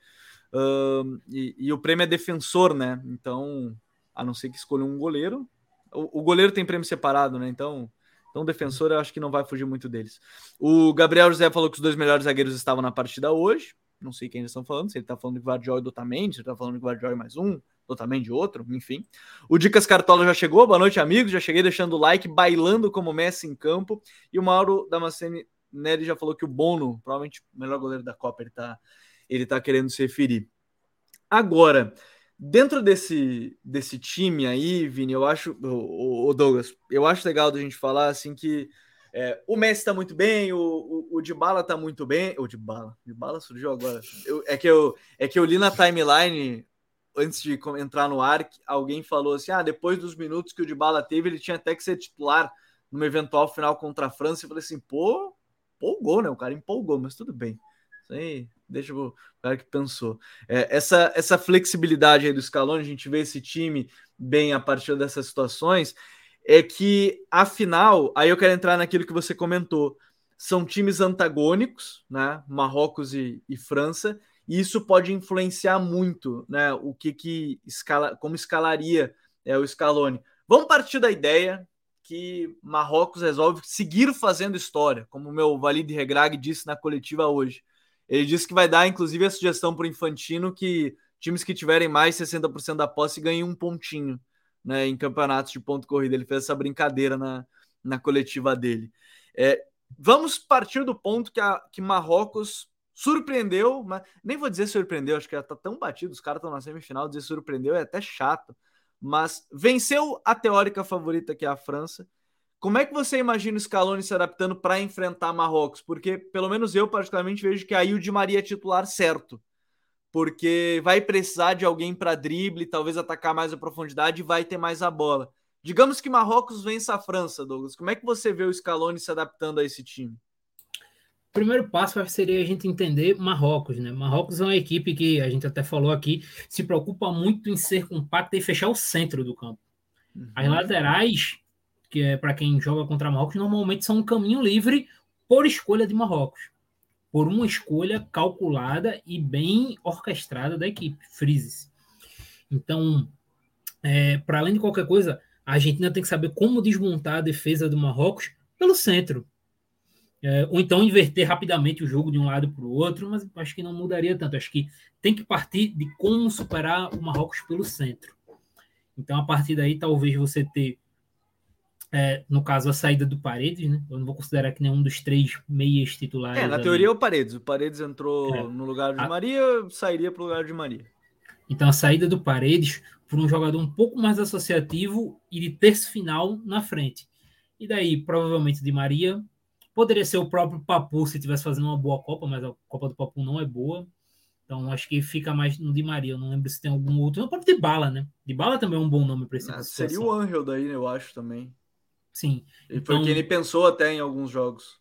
Uh, e, e, o prêmio é defensor, né? Então, a não ser que escolha um goleiro. O, o goleiro tem prêmio separado, né? Então, então, defensor, eu acho que não vai fugir muito deles. O Gabriel José falou que os dois melhores zagueiros estavam na partida hoje. Não sei quem eles estão falando, se ele está falando de Guardiol e Dotamendi, se ele está falando de Guardiol mais um, Dotamendi outro, enfim. O Dicas Cartola já chegou, boa noite, amigos. Já cheguei deixando o like, bailando como Messi em campo. E o Mauro Damascene Nery já falou que o Bono, provavelmente o melhor goleiro da Copa, ele está ele tá querendo se referir. Agora, Dentro desse, desse time aí, Vini, eu acho, o, Douglas, eu acho legal da gente falar assim que é, o Messi tá muito bem, o, o, o Dybala tá muito bem. O Dybala, Dybala surgiu agora. Eu, é, que eu, é que eu li na timeline, antes de entrar no ar, alguém falou assim: ah, depois dos minutos que o Dybala teve, ele tinha até que ser titular numa eventual final contra a França. Eu falei assim, pô, empolgou, né? O cara empolgou, mas tudo bem. Isso aí, deixa o cara que pensou. É, essa, essa flexibilidade aí do Scaloni, a gente vê esse time bem a partir dessas situações, é que, afinal, aí eu quero entrar naquilo que você comentou, são times antagônicos, né? Marrocos e, e França, e isso pode influenciar muito, né? O que que escala, como escalaria é, o Scaloni. Vamos partir da ideia que Marrocos resolve seguir fazendo história, como o meu Valide Regrag disse na coletiva hoje. Ele disse que vai dar, inclusive, a sugestão para o Infantino que times que tiverem mais 60% da posse ganhem um pontinho né, em campeonatos de ponto corrida. Ele fez essa brincadeira na, na coletiva dele. É, vamos partir do ponto que, a, que Marrocos surpreendeu, mas nem vou dizer surpreendeu, acho que já tá tão batido, os caras estão na semifinal, dizer surpreendeu é até chato, mas venceu a teórica favorita que é a França. Como é que você imagina o Scaloni se adaptando para enfrentar Marrocos? Porque pelo menos eu particularmente vejo que aí o Di Maria é titular certo. Porque vai precisar de alguém para drible, talvez atacar mais a profundidade e vai ter mais a bola. Digamos que Marrocos vença a França, Douglas. Como é que você vê o Scaloni se adaptando a esse time? O primeiro passo seria a gente entender Marrocos, né? Marrocos é uma equipe que a gente até falou aqui, se preocupa muito em ser compacta e fechar o centro do campo. Uhum. As laterais, que é para quem joga contra Marrocos, normalmente são um caminho livre por escolha de Marrocos, por uma escolha calculada e bem orquestrada da equipe, Frises. Então, é, para além de qualquer coisa, a Argentina tem que saber como desmontar a defesa do Marrocos pelo centro. É, ou então inverter rapidamente o jogo de um lado para o outro, mas acho que não mudaria tanto. Acho que tem que partir de como superar o Marrocos pelo centro. Então, a partir daí, talvez você ter, é, no caso, a saída do Paredes, né? Eu não vou considerar que nenhum dos três meias titulares. É, na teoria é o Paredes. O Paredes entrou é. no lugar de a... Maria, sairia para o lugar de Maria. Então, a saída do Paredes por um jogador um pouco mais associativo e de terço final na frente. E daí, provavelmente, de Maria. Poderia ser o próprio Papu se estivesse fazendo uma boa Copa, mas a Copa do Papu não é boa. Então, acho que fica mais no de Maria. Eu não lembro se tem algum outro. O próprio de Bala, né? De Bala também é um bom nome para esse ah, Seria o Angel daí, eu acho também. Sim. E então, foi que ele pensou até em alguns jogos.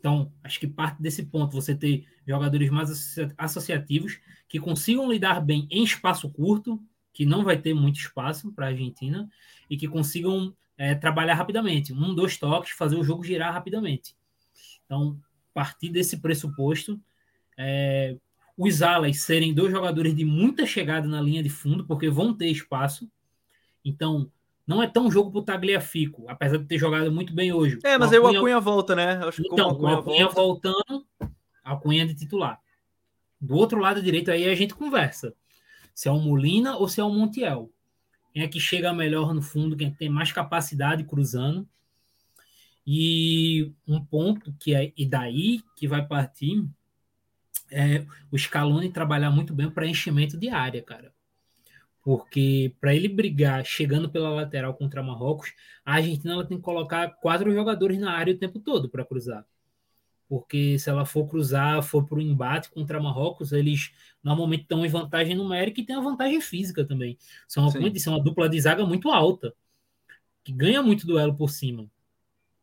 Então, acho que parte desse ponto, você ter jogadores mais associativos que consigam lidar bem em espaço curto, que não vai ter muito espaço para a Argentina, e que consigam é, trabalhar rapidamente. Um, dois toques, fazer o jogo girar rapidamente. Então, partir desse pressuposto, é, os alas serem dois jogadores de muita chegada na linha de fundo, porque vão ter espaço. Então, não é tão jogo pro Tagliafico, apesar de ter jogado muito bem hoje. É, mas o Acunha... aí o Acunha volta, né? Acho que então, o Acunha, Acunha volta... voltando, Acunha de titular. Do outro lado direito aí a gente conversa. Se é o Molina ou se é o Montiel. Quem é que chega melhor no fundo, quem tem mais capacidade cruzando. E um ponto que é e daí que vai partir é o Scaloni trabalhar muito bem o preenchimento de área, cara. Porque para ele brigar chegando pela lateral contra Marrocos, a Argentina ela tem que colocar quatro jogadores na área o tempo todo para cruzar. Porque se ela for cruzar, for para o embate contra Marrocos, eles normalmente estão em vantagem numérica e tem a vantagem física também. São, como eu disse, uma dupla de zaga muito alta, que ganha muito duelo por cima.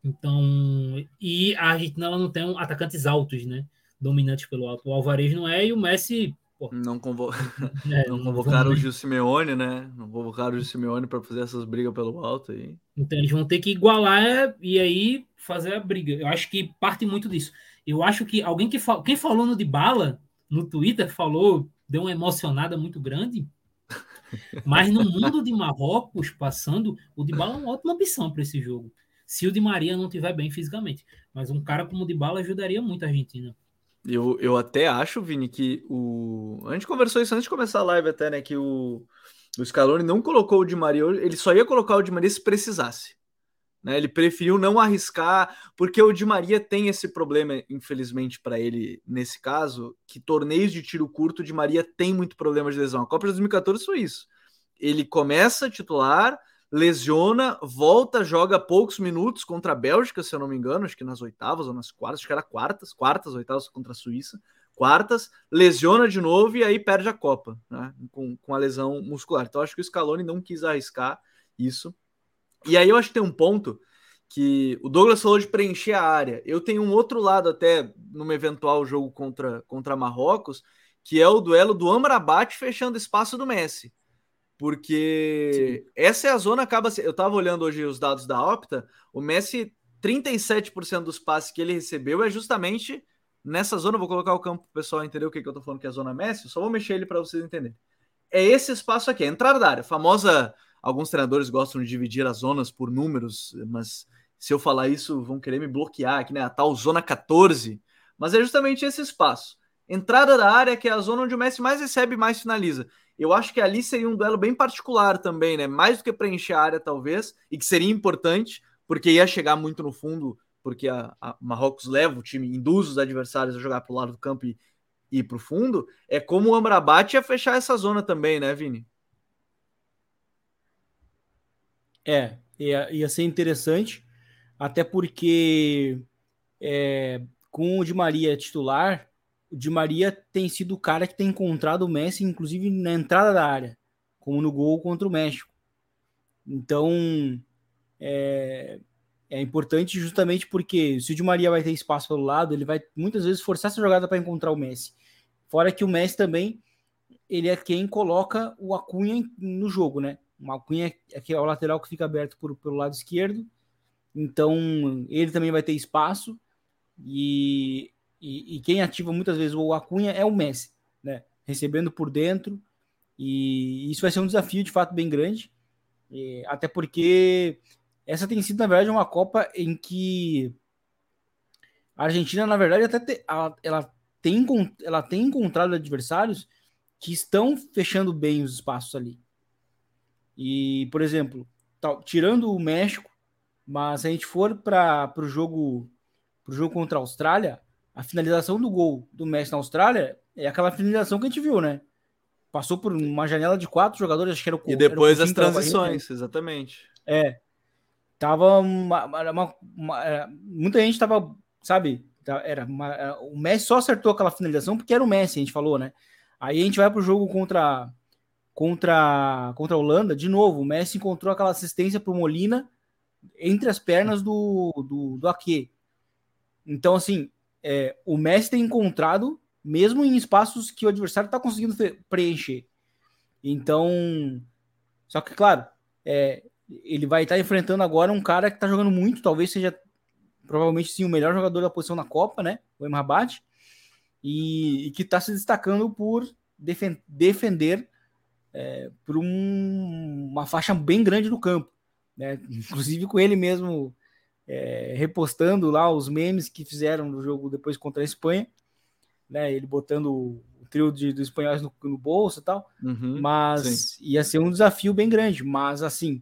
Então, e a Argentina ela não tem um atacantes altos, né? Dominantes pelo alto. O Alvarez não é e o Messi. Pô, não, convo... é, não convocaram o Gil Simeone, né? Não convocaram o Gil Simeone para fazer essas brigas pelo alto aí. Então eles vão ter que igualar e aí fazer a briga. Eu acho que parte muito disso. Eu acho que alguém que fal... quem falou no de bala no Twitter falou, deu uma emocionada muito grande. Mas no mundo de Marrocos passando, o de bala é uma ótima opção para esse jogo se o Di Maria não tiver bem fisicamente. Mas um cara como o Di Bala ajudaria muito a Argentina. Eu, eu até acho, Vini, que o. A gente conversou isso antes de começar a live, até, né? Que o, o Scaloni não colocou o Di Maria, ele só ia colocar o Di Maria se precisasse. Né? Ele preferiu não arriscar, porque o Di Maria tem esse problema, infelizmente, para ele, nesse caso, que torneios de tiro curto, o Di Maria tem muito problema de lesão. A Copa de 2014 foi isso. Ele começa titular, lesiona, volta, joga poucos minutos contra a Bélgica, se eu não me engano, acho que nas oitavas ou nas quartas, acho que era quartas, quartas, oitavas contra a Suíça, quartas, lesiona de novo e aí perde a Copa, né, com, com a lesão muscular. Então acho que o Scaloni não quis arriscar isso. E aí eu acho que tem um ponto que o Douglas falou de preencher a área. Eu tenho um outro lado até num eventual jogo contra, contra Marrocos, que é o duelo do Amrabat fechando espaço do Messi. Porque Sim. essa é a zona acaba eu estava olhando hoje os dados da Opta, o Messi 37% dos passes que ele recebeu é justamente nessa zona, vou colocar o campo para o pessoal entender o que, que eu estou falando que é a zona Messi, só vou mexer ele para vocês entenderem. É esse espaço aqui, a entrada da área, famosa, alguns treinadores gostam de dividir as zonas por números, mas se eu falar isso, vão querer me bloquear aqui, né? A tal zona 14. Mas é justamente esse espaço. Entrada da área, que é a zona onde o Messi mais recebe mais finaliza. Eu acho que ali seria um duelo bem particular também, né? Mais do que preencher a área, talvez, e que seria importante, porque ia chegar muito no fundo, porque a, a Marrocos leva o time, induz os adversários a jogar para o lado do campo e, ir para o fundo. É como o Amrabat ia fechar essa zona também, né, Vini? É, ia, ia ser interessante até porque é, com o Di Maria titular, o Di Maria tem sido o cara que tem encontrado o Messi, inclusive na entrada da área, como no gol contra o México. Então é, é importante justamente porque se o Di Maria vai ter espaço pelo lado, ele vai muitas vezes forçar essa jogada para encontrar o Messi. Fora que o Messi também ele é quem coloca o Acunha no jogo, né? O Acunha é, é o lateral que fica aberto por, pelo lado esquerdo então, ele também vai ter espaço. E, e, e, quem ativa muitas vezes o Acunha é o Messi, né? Recebendo por dentro. E isso vai ser um desafio de fato bem grande. E, até porque essa tem sido, na verdade, uma Copa em que a Argentina, na verdade, até te, ela, ela, tem, ela tem encontrado adversários que estão fechando bem os espaços ali. E, por exemplo, tal, tirando o México, mas se a gente for para o jogo, jogo contra a Austrália, a finalização do gol do Messi na Austrália é aquela finalização que a gente viu, né? Passou por uma janela de quatro jogadores, acho que era o E depois as transições, exatamente. É. Tava uma, uma, uma, muita gente tava, sabe, era uma, o Messi só acertou aquela finalização porque era o Messi, a gente falou, né? Aí a gente vai pro jogo contra contra contra a Holanda, de novo, o Messi encontrou aquela assistência pro Molina entre as pernas do, do, do Ake. Então, assim, é, o Messi tem encontrado, mesmo em espaços que o adversário está conseguindo preencher. Então, só que, claro, é, ele vai estar tá enfrentando agora um cara que está jogando muito, talvez seja provavelmente sim o melhor jogador da posição na Copa, né? O Emrabat, e, e que está se destacando por defen defender é, por um, uma faixa bem grande do campo né? Inclusive com ele mesmo é, repostando lá os memes que fizeram no jogo depois contra a Espanha, né? Ele botando o trio de, dos espanhóis no, no bolso e tal, uhum, mas sim. ia ser um desafio bem grande. Mas assim,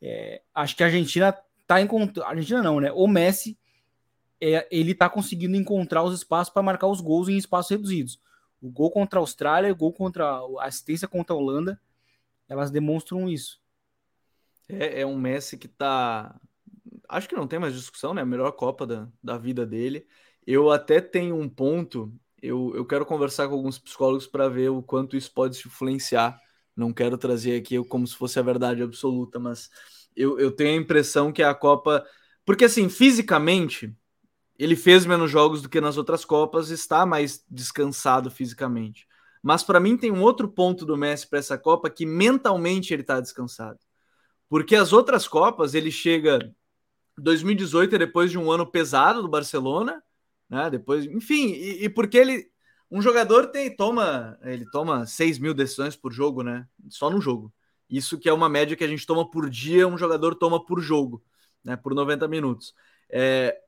é, acho que a Argentina tá encontrando, Argentina não, né? O Messi é, ele tá conseguindo encontrar os espaços para marcar os gols em espaços reduzidos. O gol contra a Austrália, o gol contra a assistência contra a Holanda, elas demonstram isso. É, é um Messi que tá. Acho que não tem mais discussão, né? A melhor Copa da, da vida dele. Eu até tenho um ponto. Eu, eu quero conversar com alguns psicólogos para ver o quanto isso pode se influenciar. Não quero trazer aqui como se fosse a verdade absoluta, mas eu, eu tenho a impressão que a Copa. Porque, assim, fisicamente, ele fez menos jogos do que nas outras Copas, está mais descansado fisicamente. Mas para mim tem um outro ponto do Messi para essa Copa que mentalmente ele está descansado. Porque as outras Copas, ele chega 2018 é depois de um ano pesado do Barcelona, né? Depois, enfim, e, e, porque ele. Um jogador tem, toma, ele toma 6 mil decisões por jogo, né? Só no jogo. Isso que é uma média que a gente toma por dia, um jogador toma por jogo, né? Por 90 minutos. É,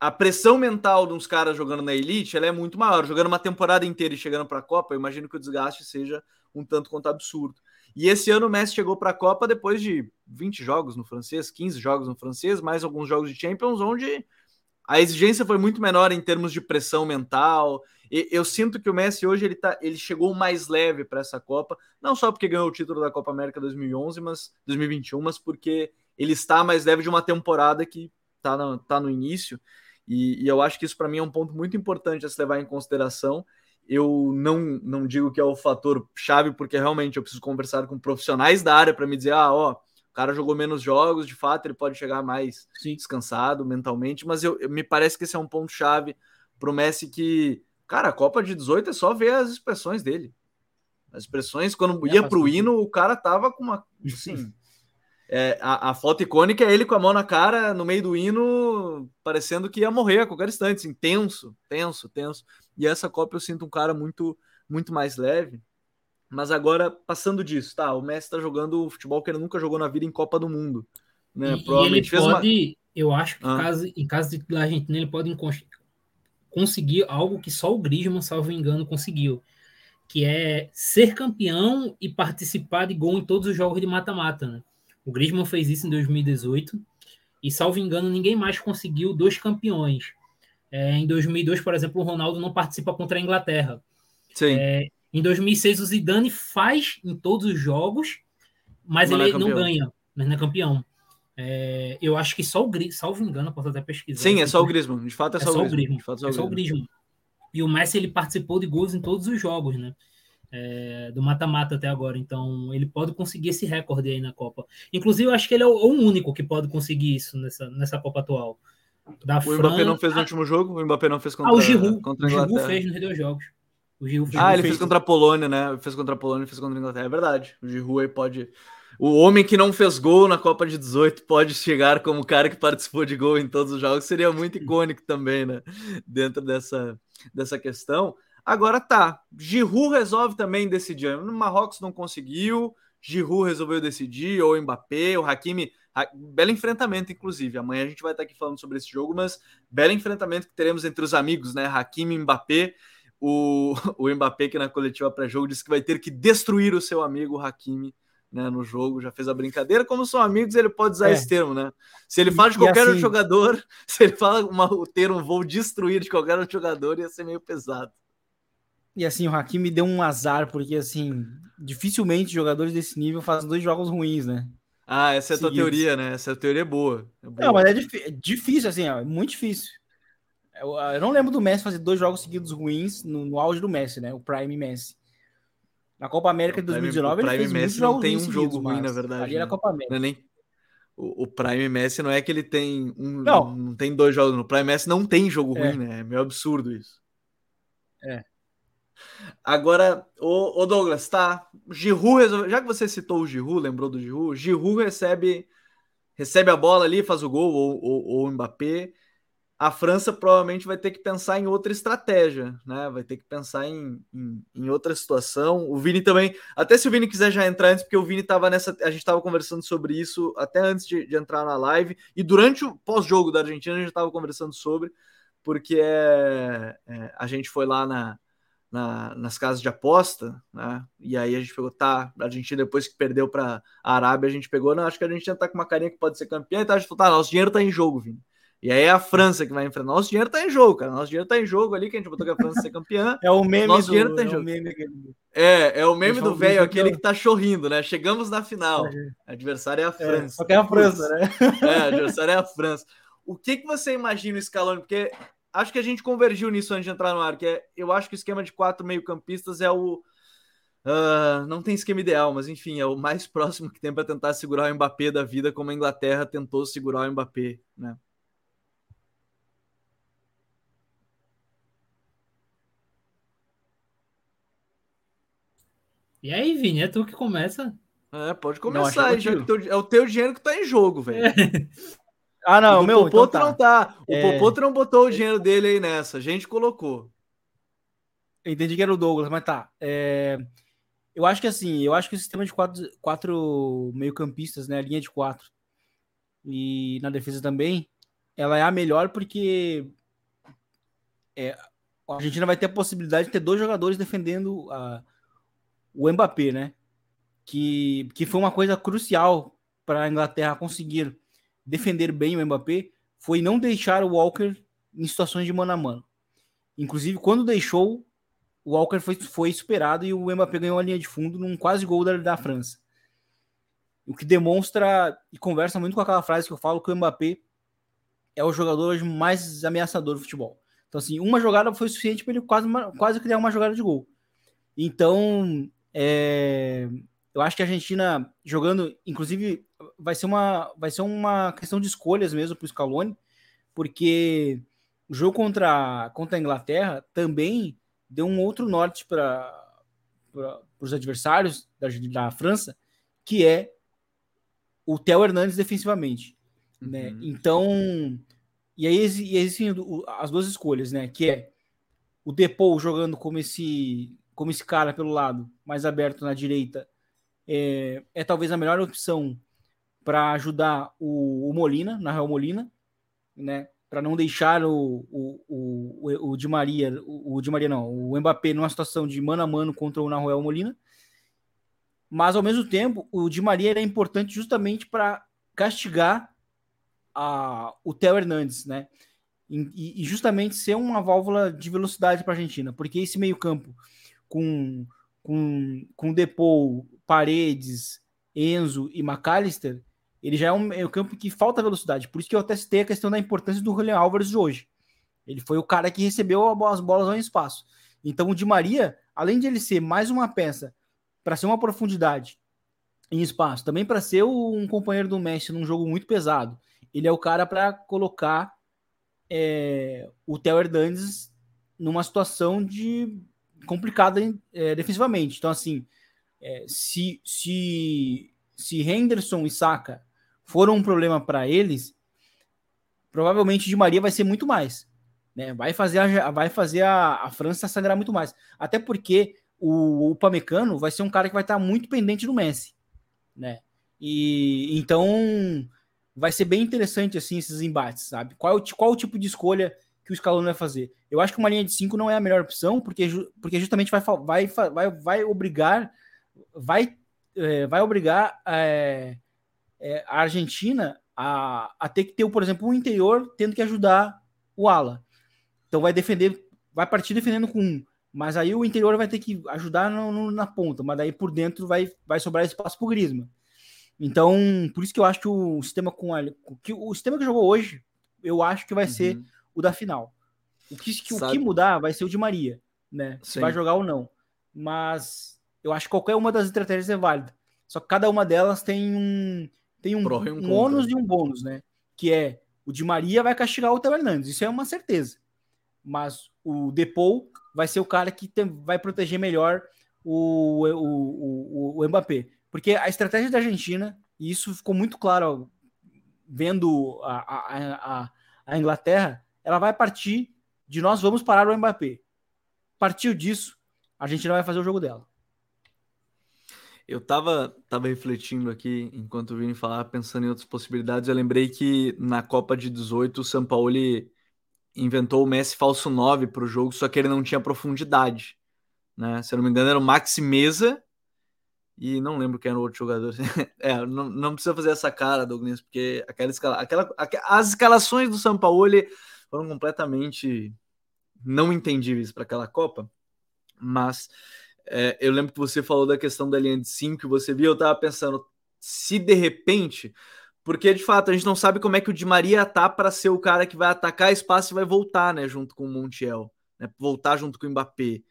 a pressão mental de uns caras jogando na elite ela é muito maior. Jogando uma temporada inteira e chegando para a Copa, eu imagino que o desgaste seja um tanto quanto absurdo. E esse ano o Messi chegou para a Copa depois de 20 jogos no francês, 15 jogos no francês, mais alguns jogos de Champions, onde a exigência foi muito menor em termos de pressão mental. E eu sinto que o Messi hoje ele, tá, ele chegou mais leve para essa Copa, não só porque ganhou o título da Copa América 2011, mas 2021, mas porque ele está mais leve de uma temporada que está no, tá no início. E, e eu acho que isso para mim é um ponto muito importante a se levar em consideração eu não, não digo que é o fator chave, porque realmente eu preciso conversar com profissionais da área para me dizer, ah, ó, O cara jogou menos jogos, de fato, ele pode chegar mais Sim. descansado mentalmente, mas eu, me parece que esse é um ponto chave pro Messi que, cara, a Copa de 18 é só ver as expressões dele. As expressões, quando é, ia pro hino, o cara tava com uma. Assim, é, a, a, foto icônica é ele com a mão na cara, no meio do hino, parecendo que ia morrer a qualquer instante, assim, tenso, tenso, tenso. E essa Copa eu sinto um cara muito, muito mais leve. Mas agora, passando disso, tá? O Messi tá jogando o futebol que ele nunca jogou na vida em Copa do Mundo. Né? E, Provavelmente e ele pode, uma... eu acho que ah. caso, em caso da Argentina, ele pode conseguir algo que só o Griezmann, salvo engano, conseguiu que é ser campeão e participar de gol em todos os jogos de mata-mata. Né? O Griezmann fez isso em 2018 e, salvo engano, ninguém mais conseguiu dois campeões. É, em 2002, por exemplo, o Ronaldo não participa contra a Inglaterra. Sim. É, em 2006, o Zidane faz em todos os jogos, mas não ele é não ganha, mas não é campeão. É, eu acho que só o Griezmann, salvo engano, posso até pesquisar. Sim, é só o Griezmann. De fato, é, só, o Griezmann. Fato, é só o Griezmann. E o Messi ele participou de gols em todos os jogos, né? É, do mata-mata até agora. Então, ele pode conseguir esse recorde aí na Copa. Inclusive, eu acho que ele é o, o único que pode conseguir isso nessa, nessa Copa atual. Da o Fran... Mbappé não fez no último jogo? O Mbappé não fez contra, ah, o Giroud. contra a Inglaterra. O Giroud fez nos dois jogos. O Giroud ah, ele fez contra a Polônia, né? Fez contra a Polônia e fez contra a Inglaterra. É verdade. O Giroud aí pode... O homem que não fez gol na Copa de 18 pode chegar como o cara que participou de gol em todos os jogos. Seria muito icônico também, né? Dentro dessa, dessa questão. Agora tá, Giroud resolve também decidir. No Marrocos não conseguiu, Giroud resolveu decidir, ou Mbappé, o Hakimi. Ha, belo enfrentamento, inclusive. Amanhã a gente vai estar aqui falando sobre esse jogo, mas belo enfrentamento que teremos entre os amigos, né? Hakimi e Mbappé. O, o Mbappé, que na coletiva pré-jogo, disse que vai ter que destruir o seu amigo Hakimi né, no jogo, já fez a brincadeira. Como são amigos, ele pode usar é. esse termo, né? Se ele fala de qualquer assim... jogador, se ele fala uma, o termo vou destruir de qualquer outro jogador, ia ser meio pesado. E assim, o Hakimi deu um azar, porque assim, dificilmente jogadores desse nível fazem dois jogos ruins, né? Ah, essa é a tua teoria, né? Essa teoria é boa. É boa. Não, mas é, é difícil, assim, é muito difícil. Eu, eu, não lembro do Messi fazer dois jogos seguidos ruins no, no auge do Messi, né? O Prime Messi. Na Copa América de 2019, o Prime, ele fez Messi não tem um jogo ruim, na verdade. Ali né? Copa América. Não é nem... o, o, Prime Messi não é que ele tem um. Não, não tem dois jogos. No Prime Messi não tem jogo é. ruim, né? É meio absurdo isso. É. Agora, o, Douglas, tá? Giroud. Já que você citou o Giroud, lembrou do Giroud? Giroud recebe, recebe a bola ali, faz o gol, ou, ou, ou Mbappé. A França provavelmente vai ter que pensar em outra estratégia, né? Vai ter que pensar em, em, em, outra situação. O Vini também, até se o Vini quiser já entrar antes, porque o Vini estava nessa. A gente estava conversando sobre isso até antes de, de entrar na live, e durante o pós-jogo da Argentina a gente estava conversando sobre, porque é, é, a gente foi lá na, na, nas casas de aposta, né? E aí a gente pegou, tá, a Argentina depois que perdeu para a Arábia, a gente pegou, não, acho que a gente tá com uma carinha que pode ser campeã, então a gente falou, tá, nosso dinheiro tá em jogo, Vini. E aí é a França que vai enfrentar. Nosso dinheiro tá em jogo, cara. Nosso dinheiro tá em jogo ali, que a gente botou que a França ser campeã. É o meme Nosso do, dinheiro tá em é jogo. O meme... É, é o meme do velho, aquele que tá chorrindo, né? Chegamos na final. É. Adversário é a é, França. É, só que é a França, né? É, adversário é a França. O que, que você imagina o Scaloni? Porque acho que a gente convergiu nisso antes de entrar no ar, que é, eu acho que o esquema de quatro meio-campistas é o. Uh, não tem esquema ideal, mas enfim, é o mais próximo que tem para tentar segurar o Mbappé da vida, como a Inglaterra tentou segurar o Mbappé, né? E aí, Vini, é tu que começa? É, pode começar, não, é o teu dinheiro que tá em jogo, velho. É. Ah, não, o meu. Popoto então tá. não tá. O é... Popoto não botou o dinheiro dele aí nessa. A gente colocou. Eu entendi que era o Douglas, mas tá. É... Eu acho que assim, eu acho que o sistema de quatro, quatro meio-campistas, né? Linha de quatro. E na defesa também, ela é a melhor porque é, a Argentina vai ter a possibilidade de ter dois jogadores defendendo a, o Mbappé, né? Que, que foi uma coisa crucial para a Inglaterra conseguir defender bem o Mbappé foi não deixar o Walker em situações de mano a mano. Inclusive, quando deixou, o Walker foi, foi superado e o Mbappé ganhou a linha de fundo num quase gol da, da França. O que demonstra e conversa muito com aquela frase que eu falo que o Mbappé é o jogador hoje mais ameaçador do futebol. Então, assim, uma jogada foi suficiente para ele quase, quase criar uma jogada de gol. Então, é, eu acho que a Argentina jogando, inclusive, vai ser uma, vai ser uma questão de escolhas mesmo para o Scaloni, porque o jogo contra, contra a Inglaterra também deu um outro norte para os adversários da, da França, que é o Theo Hernandes defensivamente. Né? Uhum. Então, e aí existem as duas escolhas, né? Que é o Depou jogando como esse, como esse cara pelo lado, mais aberto na direita, é, é talvez a melhor opção para ajudar o, o, Molina, na Real Molina, né? Para não deixar o, o, o, o Di Maria, o, o Di Maria não, o Mbappé numa situação de mano a mano contra o Nahuel Molina. Mas ao mesmo tempo, o Di Maria era importante justamente para castigar a, o Theo Hernandes, né? E, e, justamente ser uma válvula de velocidade para a Argentina, porque esse meio-campo com, com, com Depou, Paredes, Enzo e McAllister, ele já é um meio-campo que falta velocidade. Por isso que eu até citei a questão da importância do Julian Álvares de hoje. Ele foi o cara que recebeu as bolas ao espaço. Então o Di Maria, além de ele ser mais uma peça para ser uma profundidade em espaço, também para ser um companheiro do Messi num jogo muito pesado, ele é o cara para colocar é, o Theo Hernandes numa situação de complicada é, defensivamente. Então, assim, é, se, se, se Henderson e Saka foram um problema para eles, provavelmente de Maria vai ser muito mais. Né? Vai fazer, a, vai fazer a, a França sangrar muito mais. Até porque o, o Pamecano vai ser um cara que vai estar muito pendente do Messi. Né? E então vai ser bem interessante assim esses embates, sabe? Qual, qual o tipo de escolha que o Scaloni vai fazer? Eu acho que uma linha de 5 não é a melhor opção, porque, porque justamente vai, vai, vai, vai obrigar vai, é, vai obrigar é, é, a Argentina a, a ter que ter, por exemplo, um interior tendo que ajudar o ala. Então vai defender, vai partir defendendo com um, mas aí o interior vai ter que ajudar no, no, na ponta, mas daí por dentro vai, vai sobrar espaço para o Griezmann. Então, por isso que eu acho que o sistema com a, que o sistema que jogou hoje, eu acho que vai uhum. ser o da final. O que, que o que mudar vai ser o de Maria, né? Se vai jogar ou não. Mas eu acho que qualquer uma das estratégias é válida. Só que cada uma delas tem um tem um, um, um ônus e um bônus, né? Que é o de Maria vai castigar o Theo Hernandes, isso é uma certeza. Mas o Depou vai ser o cara que tem, vai proteger melhor o, o, o, o Mbappé. Porque a estratégia da Argentina, e isso ficou muito claro ó, vendo a, a, a, a, Inglaterra, ela vai partir de nós vamos parar o Mbappé. Partiu disso, a Argentina vai fazer o jogo dela. Eu tava, tava refletindo aqui enquanto o Vini falava, pensando em outras possibilidades. Eu lembrei que na Copa de 18 o São Paulo inventou o Messi falso 9 para o jogo, só que ele não tinha profundidade. Né? Se eu não me engano, era o Maxi Mesa e não lembro quem era o outro jogador. é, não, não, precisa fazer essa cara, Douglas, porque aquela escala, aquela, as escalações do São Paulo foram completamente não entendíveis para aquela Copa. Mas é, eu lembro que você falou da questão da linha de 5 que você viu, eu estava pensando se de repente, porque de fato a gente não sabe como é que o Di Maria tá para ser o cara que vai atacar espaço e vai voltar, né, junto com o Montiel, né, voltar junto com o Mbappé.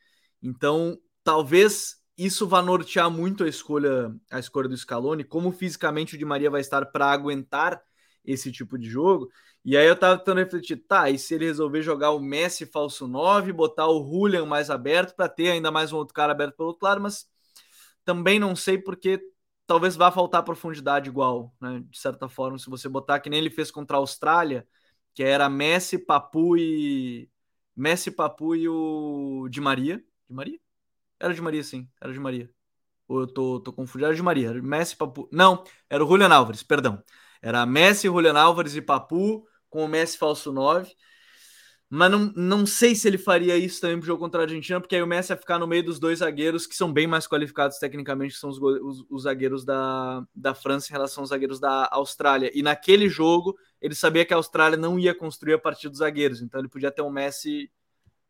Então, talvez isso vai nortear muito a escolha, a escolha do Scaloni, como fisicamente o Di Maria vai estar para aguentar esse tipo de jogo. E aí eu tava tentando refletir, tá, e se ele resolver jogar o Messi falso 9, botar o Julian mais aberto para ter ainda mais um outro cara aberto pelo outro lado, mas também não sei porque talvez vá faltar profundidade igual, né? De certa forma, se você botar que nem ele fez contra a Austrália, que era Messi, Papu e Messi, Papu e o Di Maria, Di Maria? Era de Maria, sim. Era de Maria. Ou eu tô, tô confundindo. Era de Maria. Era Messi, Papu. Não, era o Julian Álvares, perdão. Era Messi, Julian Álvares e Papu, com o Messi falso 9. Mas não, não sei se ele faria isso também pro jogo contra a Argentina, porque aí o Messi ia ficar no meio dos dois zagueiros que são bem mais qualificados tecnicamente, que são os, os, os, zagueiros da, da França em relação aos zagueiros da Austrália. E naquele jogo, ele sabia que a Austrália não ia construir a partir dos zagueiros, então ele podia ter um Messi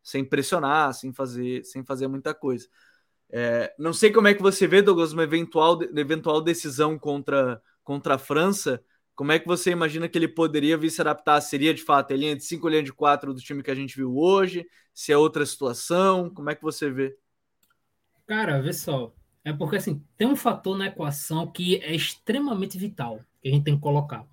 sem pressionar, sem fazer, sem fazer muita coisa. É, não sei como é que você vê, Douglas, uma eventual, eventual decisão contra, contra a França. Como é que você imagina que ele poderia vir se adaptar? Seria de fato a linha de 5 ou linha de 4 do time que a gente viu hoje? Se é outra situação? Como é que você vê? Cara, vê só. É porque assim, tem um fator na equação que é extremamente vital. que a gente tem que colocar.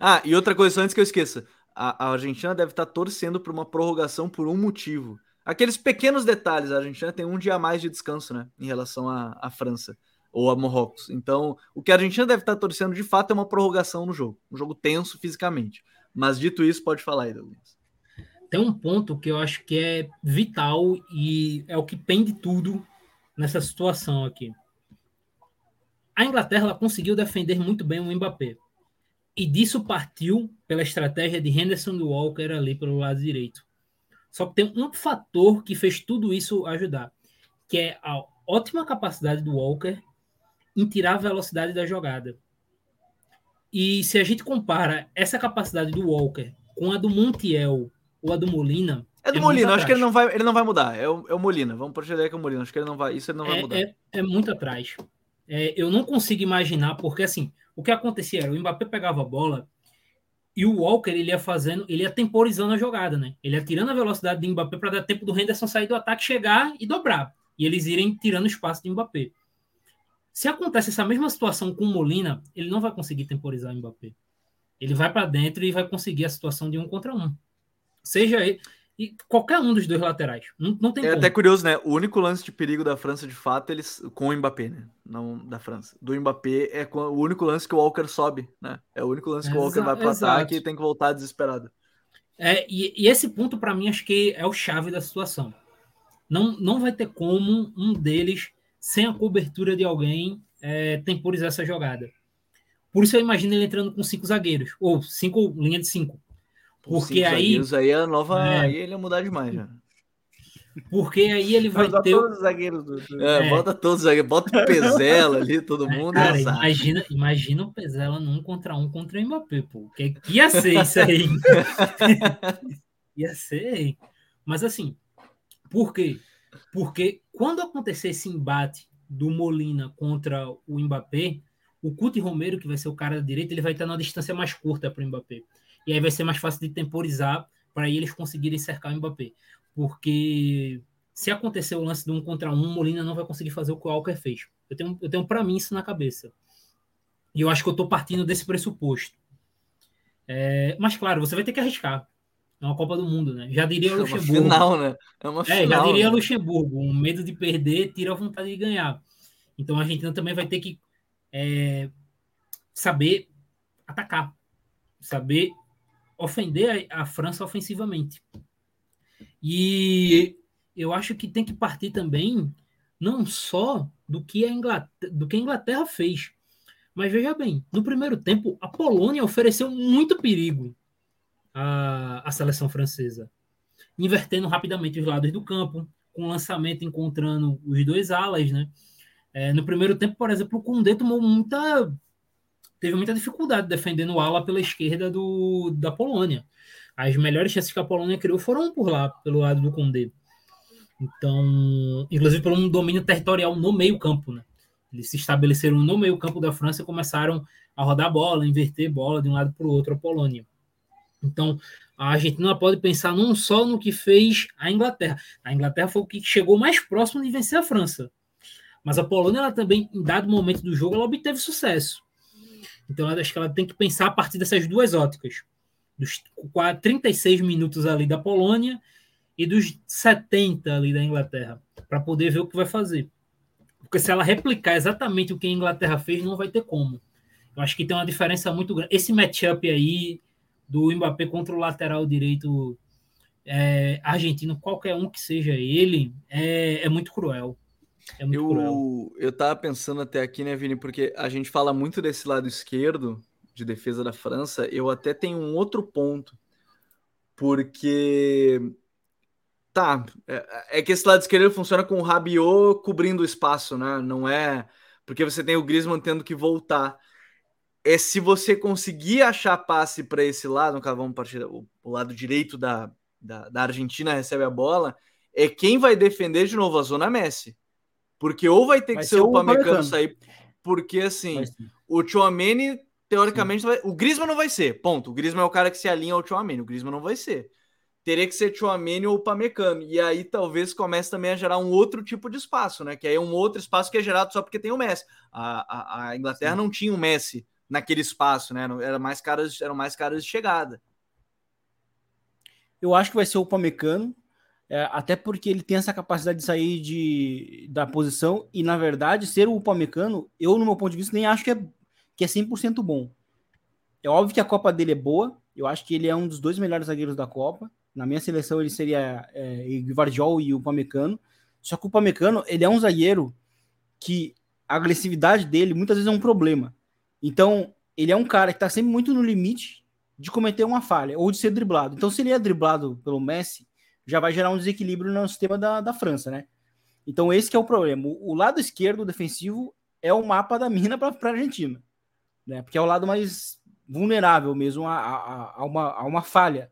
Ah, e outra coisa, antes que eu esqueça, a, a Argentina deve estar torcendo por uma prorrogação por um motivo. Aqueles pequenos detalhes, a Argentina tem um dia a mais de descanso, né, em relação à, à França ou a Marrocos. Então, o que a Argentina deve estar torcendo de fato é uma prorrogação no jogo, um jogo tenso fisicamente. Mas dito isso, pode falar aí, Douglas. Tem um ponto que eu acho que é vital e é o que pende tudo nessa situação aqui. A Inglaterra conseguiu defender muito bem o Mbappé. E disso partiu pela estratégia de Henderson e Walker ali pelo lado direito. Só que tem um fator que fez tudo isso ajudar, que é a ótima capacidade do Walker em tirar a velocidade da jogada. E se a gente compara essa capacidade do Walker com a do Montiel ou a do Molina. É do é Molina, acho que ele não vai, ele não vai mudar. É o, é o Molina. Vamos proceder com o Molina. Acho que ele não vai. Isso ele não vai é, mudar. É, é muito atrás. É, eu não consigo imaginar, porque assim, o que acontecia era o Mbappé pegava a bola e o Walker ele ia fazendo, ele ia temporizando a jogada, né? Ele ia tirando a velocidade do Mbappé para dar tempo do Henderson sair do ataque, chegar e dobrar. E eles irem tirando espaço do Mbappé. Se acontece essa mesma situação com o Molina, ele não vai conseguir temporizar o Mbappé. Ele vai para dentro e vai conseguir a situação de um contra um. Seja ele. E qualquer um dos dois laterais. Não, não tem É como. até curioso, né? O único lance de perigo da França, de fato, eles com o Mbappé, né? Não da França. Do Mbappé é o único lance que o Walker sobe, né? É o único lance que o Walker vai para ataque e tem que voltar desesperado. É, e, e esse ponto, para mim, acho que é o chave da situação. Não, não vai ter como um deles sem a cobertura de alguém, é, temporizar essa jogada. Por isso eu imagino ele entrando com cinco zagueiros, ou cinco, linha de cinco. Porque aí. aí a nova. É, aí ele ia mudar demais já. Porque aí ele vai bota ter. Todos os zagueiros do... é, é, bota todos os zagueiros, bota o Pezela ali, todo é, mundo. Cara, imagina, imagina o Pezela num contra um contra o Mbappé, pô. Que, que ia ser isso aí. ia ser. Mas assim, por quê? Porque quando acontecer esse embate do Molina contra o Mbappé, o Cuti Romero, que vai ser o cara da direita, ele vai estar numa distância mais curta para o Mbappé. E aí vai ser mais fácil de temporizar para eles conseguirem cercar o Mbappé. Porque se acontecer o lance de um contra um, Molina não vai conseguir fazer o que o Walker fez. Eu tenho, eu tenho para mim isso na cabeça. E eu acho que eu estou partindo desse pressuposto. É, mas claro, você vai ter que arriscar. É uma Copa do Mundo, né? Já diria o Luxemburgo. É uma final, né? É uma final. É, já diria né? Luxemburgo. Um medo de perder tira a vontade de ganhar. Então a Argentina também vai ter que é, saber atacar, saber ofender a, a, França ofensivamente. E eu acho que tem que partir também não só do que a Inglaterra, do que a Inglaterra fez, mas veja bem, no primeiro tempo a Polônia ofereceu muito perigo a, a seleção francesa, invertendo rapidamente os lados do campo, com lançamento encontrando os dois alas, né? É, no primeiro tempo, por exemplo, o Koundé tomou muita teve muita dificuldade defendendo o ala pela esquerda do, da Polônia. As melhores chances que a Polônia criou foram por lá, pelo lado do Koundé. Então, inclusive por um domínio territorial no meio-campo, né? Eles se estabeleceram no meio-campo da França e começaram a rodar bola, inverter bola de um lado para o outro a Polônia. Então, a Argentina pode pensar não só no que fez a Inglaterra. A Inglaterra foi o que chegou mais próximo de vencer a França. Mas a Polônia, ela também, em dado momento do jogo, ela obteve sucesso. Então, acho que ela tem que pensar a partir dessas duas óticas. Dos 36 minutos ali da Polônia e dos 70 ali da Inglaterra, para poder ver o que vai fazer. Porque se ela replicar exatamente o que a Inglaterra fez, não vai ter como. Eu acho que tem uma diferença muito grande. Esse matchup aí do Mbappé contra o lateral direito é, argentino, qualquer um que seja ele, é, é muito cruel. É muito eu, cruel. eu tava pensando até aqui, né, Vini, porque a gente fala muito desse lado esquerdo de defesa da França. Eu até tenho um outro ponto, porque tá, é, é que esse lado esquerdo funciona com o Rabiot cobrindo o espaço, né? Não é porque você tem o Griezmann tendo que voltar é se você conseguir achar passe para esse lado, no caso, vamos partir o, o lado direito da, da, da, Argentina recebe a bola, é quem vai defender de novo a zona Messi. Porque ou vai ter vai que ser, ser o Pamecano sair, porque assim, o Chouameni, teoricamente, vai, o Griezmann não vai ser, ponto. O Griezmann é o cara que se alinha ao Chouameni, o Griezmann não vai ser. Teria que ser Chouameni ou Pamecano. E aí talvez comece também a gerar um outro tipo de espaço, né? Que aí é um outro espaço que é gerado só porque tem o Messi. A, a, a Inglaterra Sim. não tinha o Messi naquele espaço, né? Eram mais caras, eram mais caras de chegada. Eu acho que vai ser o Pamecano, é, até porque ele tem essa capacidade de sair de, da posição e, na verdade, ser o Upamecano, eu, no meu ponto de vista, nem acho que é, que é 100% bom. É óbvio que a Copa dele é boa, eu acho que ele é um dos dois melhores zagueiros da Copa. Na minha seleção, ele seria é, Vardiol e o Upamecano. Só que o Upamecano, ele é um zagueiro que a agressividade dele muitas vezes é um problema. Então, ele é um cara que está sempre muito no limite de cometer uma falha ou de ser driblado. Então, se ele é driblado pelo Messi, já vai gerar um desequilíbrio no sistema da, da França, né? Então, esse é o problema. O, o lado esquerdo defensivo é o mapa da mina para a Argentina, né? Porque é o lado mais vulnerável mesmo a, a, a, uma, a uma falha,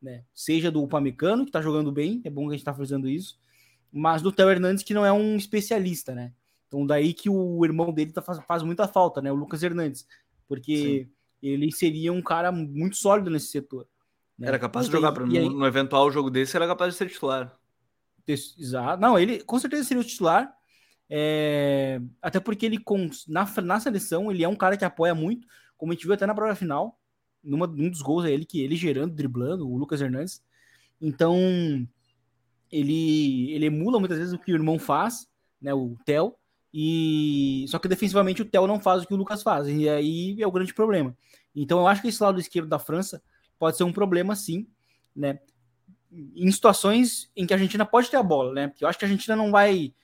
né? Seja do Upamecano, que está jogando bem, é bom que a gente está fazendo isso, mas do Theo Hernandes, que não é um especialista, né? Então, daí que o irmão dele tá, faz, faz muita falta, né? O Lucas Hernandes, porque Sim. ele seria um cara muito sólido nesse setor. Né? Era capaz de jogar para no, aí... no, eventual jogo desse, era capaz de ser titular. Exato. Não, ele com certeza seria o titular. É... Até porque ele, na, na seleção, ele é um cara que apoia muito, como a gente viu até na prova final, numa, num dos gols é ele que ele gerando, driblando, o Lucas Hernandes. Então, ele, ele emula muitas vezes o que o irmão faz, né, o Theo, e só que defensivamente o Theo não faz o que o Lucas faz, e aí é o grande problema. Então eu acho que esse lado esquerdo da França pode ser um problema sim, né? Em situações em que a Argentina pode ter a bola, né? Porque eu acho que a Argentina não vai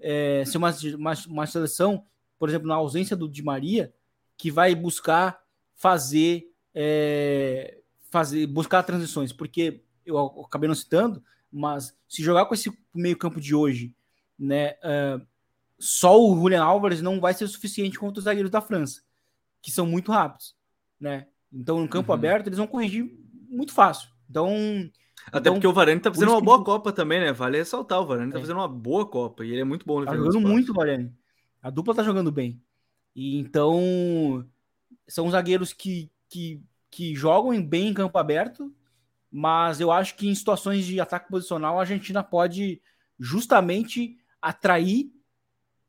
é, ser uma, uma, uma, seleção, por exemplo, na ausência do Di Maria, que vai buscar fazer, é, fazer buscar transições, porque eu acabei não citando, mas se jogar com esse meio campo de hoje, né? Uh, só o Julian Álvares não vai ser suficiente contra os zagueiros da França, que são muito rápidos, né? Então, no campo uhum. aberto, eles vão corrigir muito fácil. Então. Até então, porque o Varane tá fazendo uma boa que... Copa também, né? Vale ressaltar, o Varane tá é. fazendo uma boa Copa e ele é muito bom no Tá jogando muito, Varane. A dupla tá jogando bem. E então são zagueiros que, que, que jogam bem em campo aberto, mas eu acho que em situações de ataque posicional a Argentina pode justamente atrair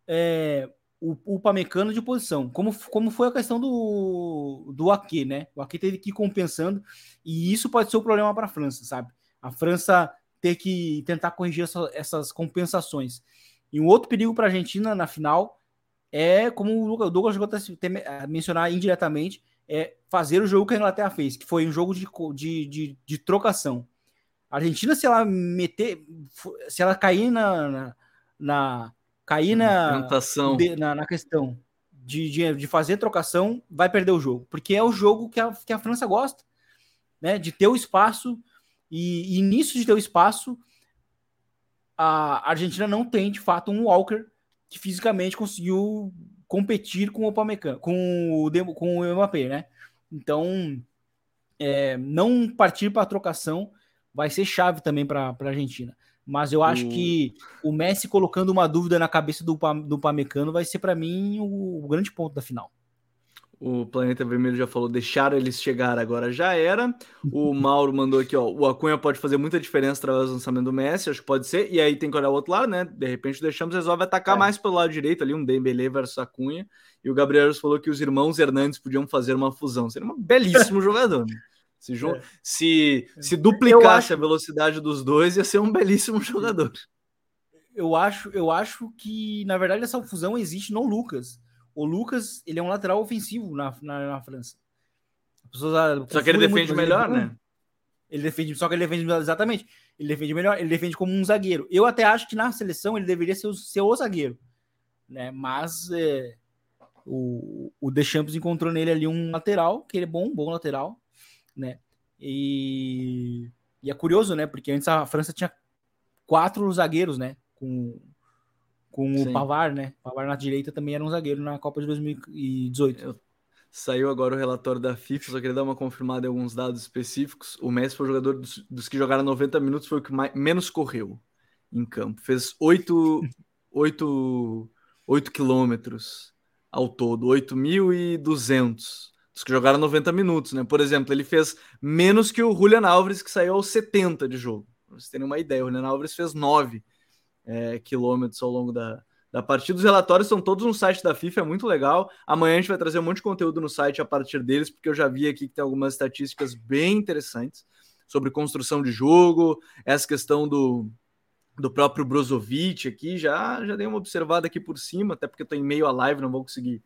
é, o, o Pamecano de posição, como, como foi a questão do, do Ake, né? O Ake teve que ir compensando, e isso pode ser o um problema para a França, sabe? A França ter que tentar corrigir essa, essas compensações. E um outro perigo para a Argentina na final é, como o Douglas jogou a mencionar indiretamente, é fazer o jogo que a Inglaterra fez, que foi um jogo de, de, de, de trocação. A Argentina, se ela meter, se ela cair na, na, na cair na, na, na, questão de, de, de, fazer trocação, vai perder o jogo. Porque é o jogo que a, que a França gosta, né? De ter o espaço, e, e nisso de ter o espaço, a Argentina não tem, de fato, um Walker que fisicamente conseguiu competir com o Upamecano, com o, com o Mbappé, né? Então, é, não partir para a trocação vai ser chave também para a Argentina. Mas eu acho o... que o Messi colocando uma dúvida na cabeça do, do Pamecano vai ser para mim o, o, grande ponto da final. O Planeta Vermelho já falou, deixaram eles chegar, agora já era. O Mauro mandou aqui, ó, o Acunha pode fazer muita diferença através do lançamento do Messi, acho que pode ser. E aí tem que olhar o outro lado, né? De repente deixamos resolve atacar é. mais pelo lado direito ali, um Dembele versus Acunha. E o Gabriel falou que os irmãos Hernandes podiam fazer uma fusão. Seria um belíssimo jogador. Né? Se, é. se, se duplicasse acho... a velocidade dos dois, ia ser um belíssimo jogador. Eu acho, eu acho que, na verdade, essa fusão existe no Lucas. O Lucas, ele é um lateral ofensivo na, na, na França. Pessoas, só que ele defende muito, melhor, ele, né? Ele defende, só que ele defende exatamente. Ele defende melhor, ele defende como um zagueiro. Eu até acho que na seleção ele deveria ser o, ser o zagueiro, né? Mas é, o, o Deschamps encontrou nele ali um lateral, que ele é bom, um bom lateral, né? E, e é curioso, né? Porque antes a França tinha quatro zagueiros, né? Com, com o Pavar, né? O Pavar na direita também era um zagueiro na Copa de 2018. Eu, saiu agora o relatório da FIFA, só queria dar uma confirmada em alguns dados específicos. O Messi foi o jogador dos, dos que jogaram 90 minutos, foi o que mais, menos correu em campo. Fez 8, 8, 8 quilômetros ao todo, 8.200 os que jogaram 90 minutos, né? Por exemplo, ele fez menos que o Julian Alves, que saiu aos 70 de jogo. Pra vocês terem uma ideia, o Julian Alves fez 9 é, quilômetros ao longo da, da da partida. Os relatórios estão todos no site da FIFA, é muito legal. Amanhã a gente vai trazer um monte de conteúdo no site a partir deles, porque eu já vi aqui que tem algumas estatísticas bem interessantes sobre construção de jogo, essa questão do, do próprio Brozovic aqui, já, já dei uma observada aqui por cima, até porque estou em meio à live, não vou conseguir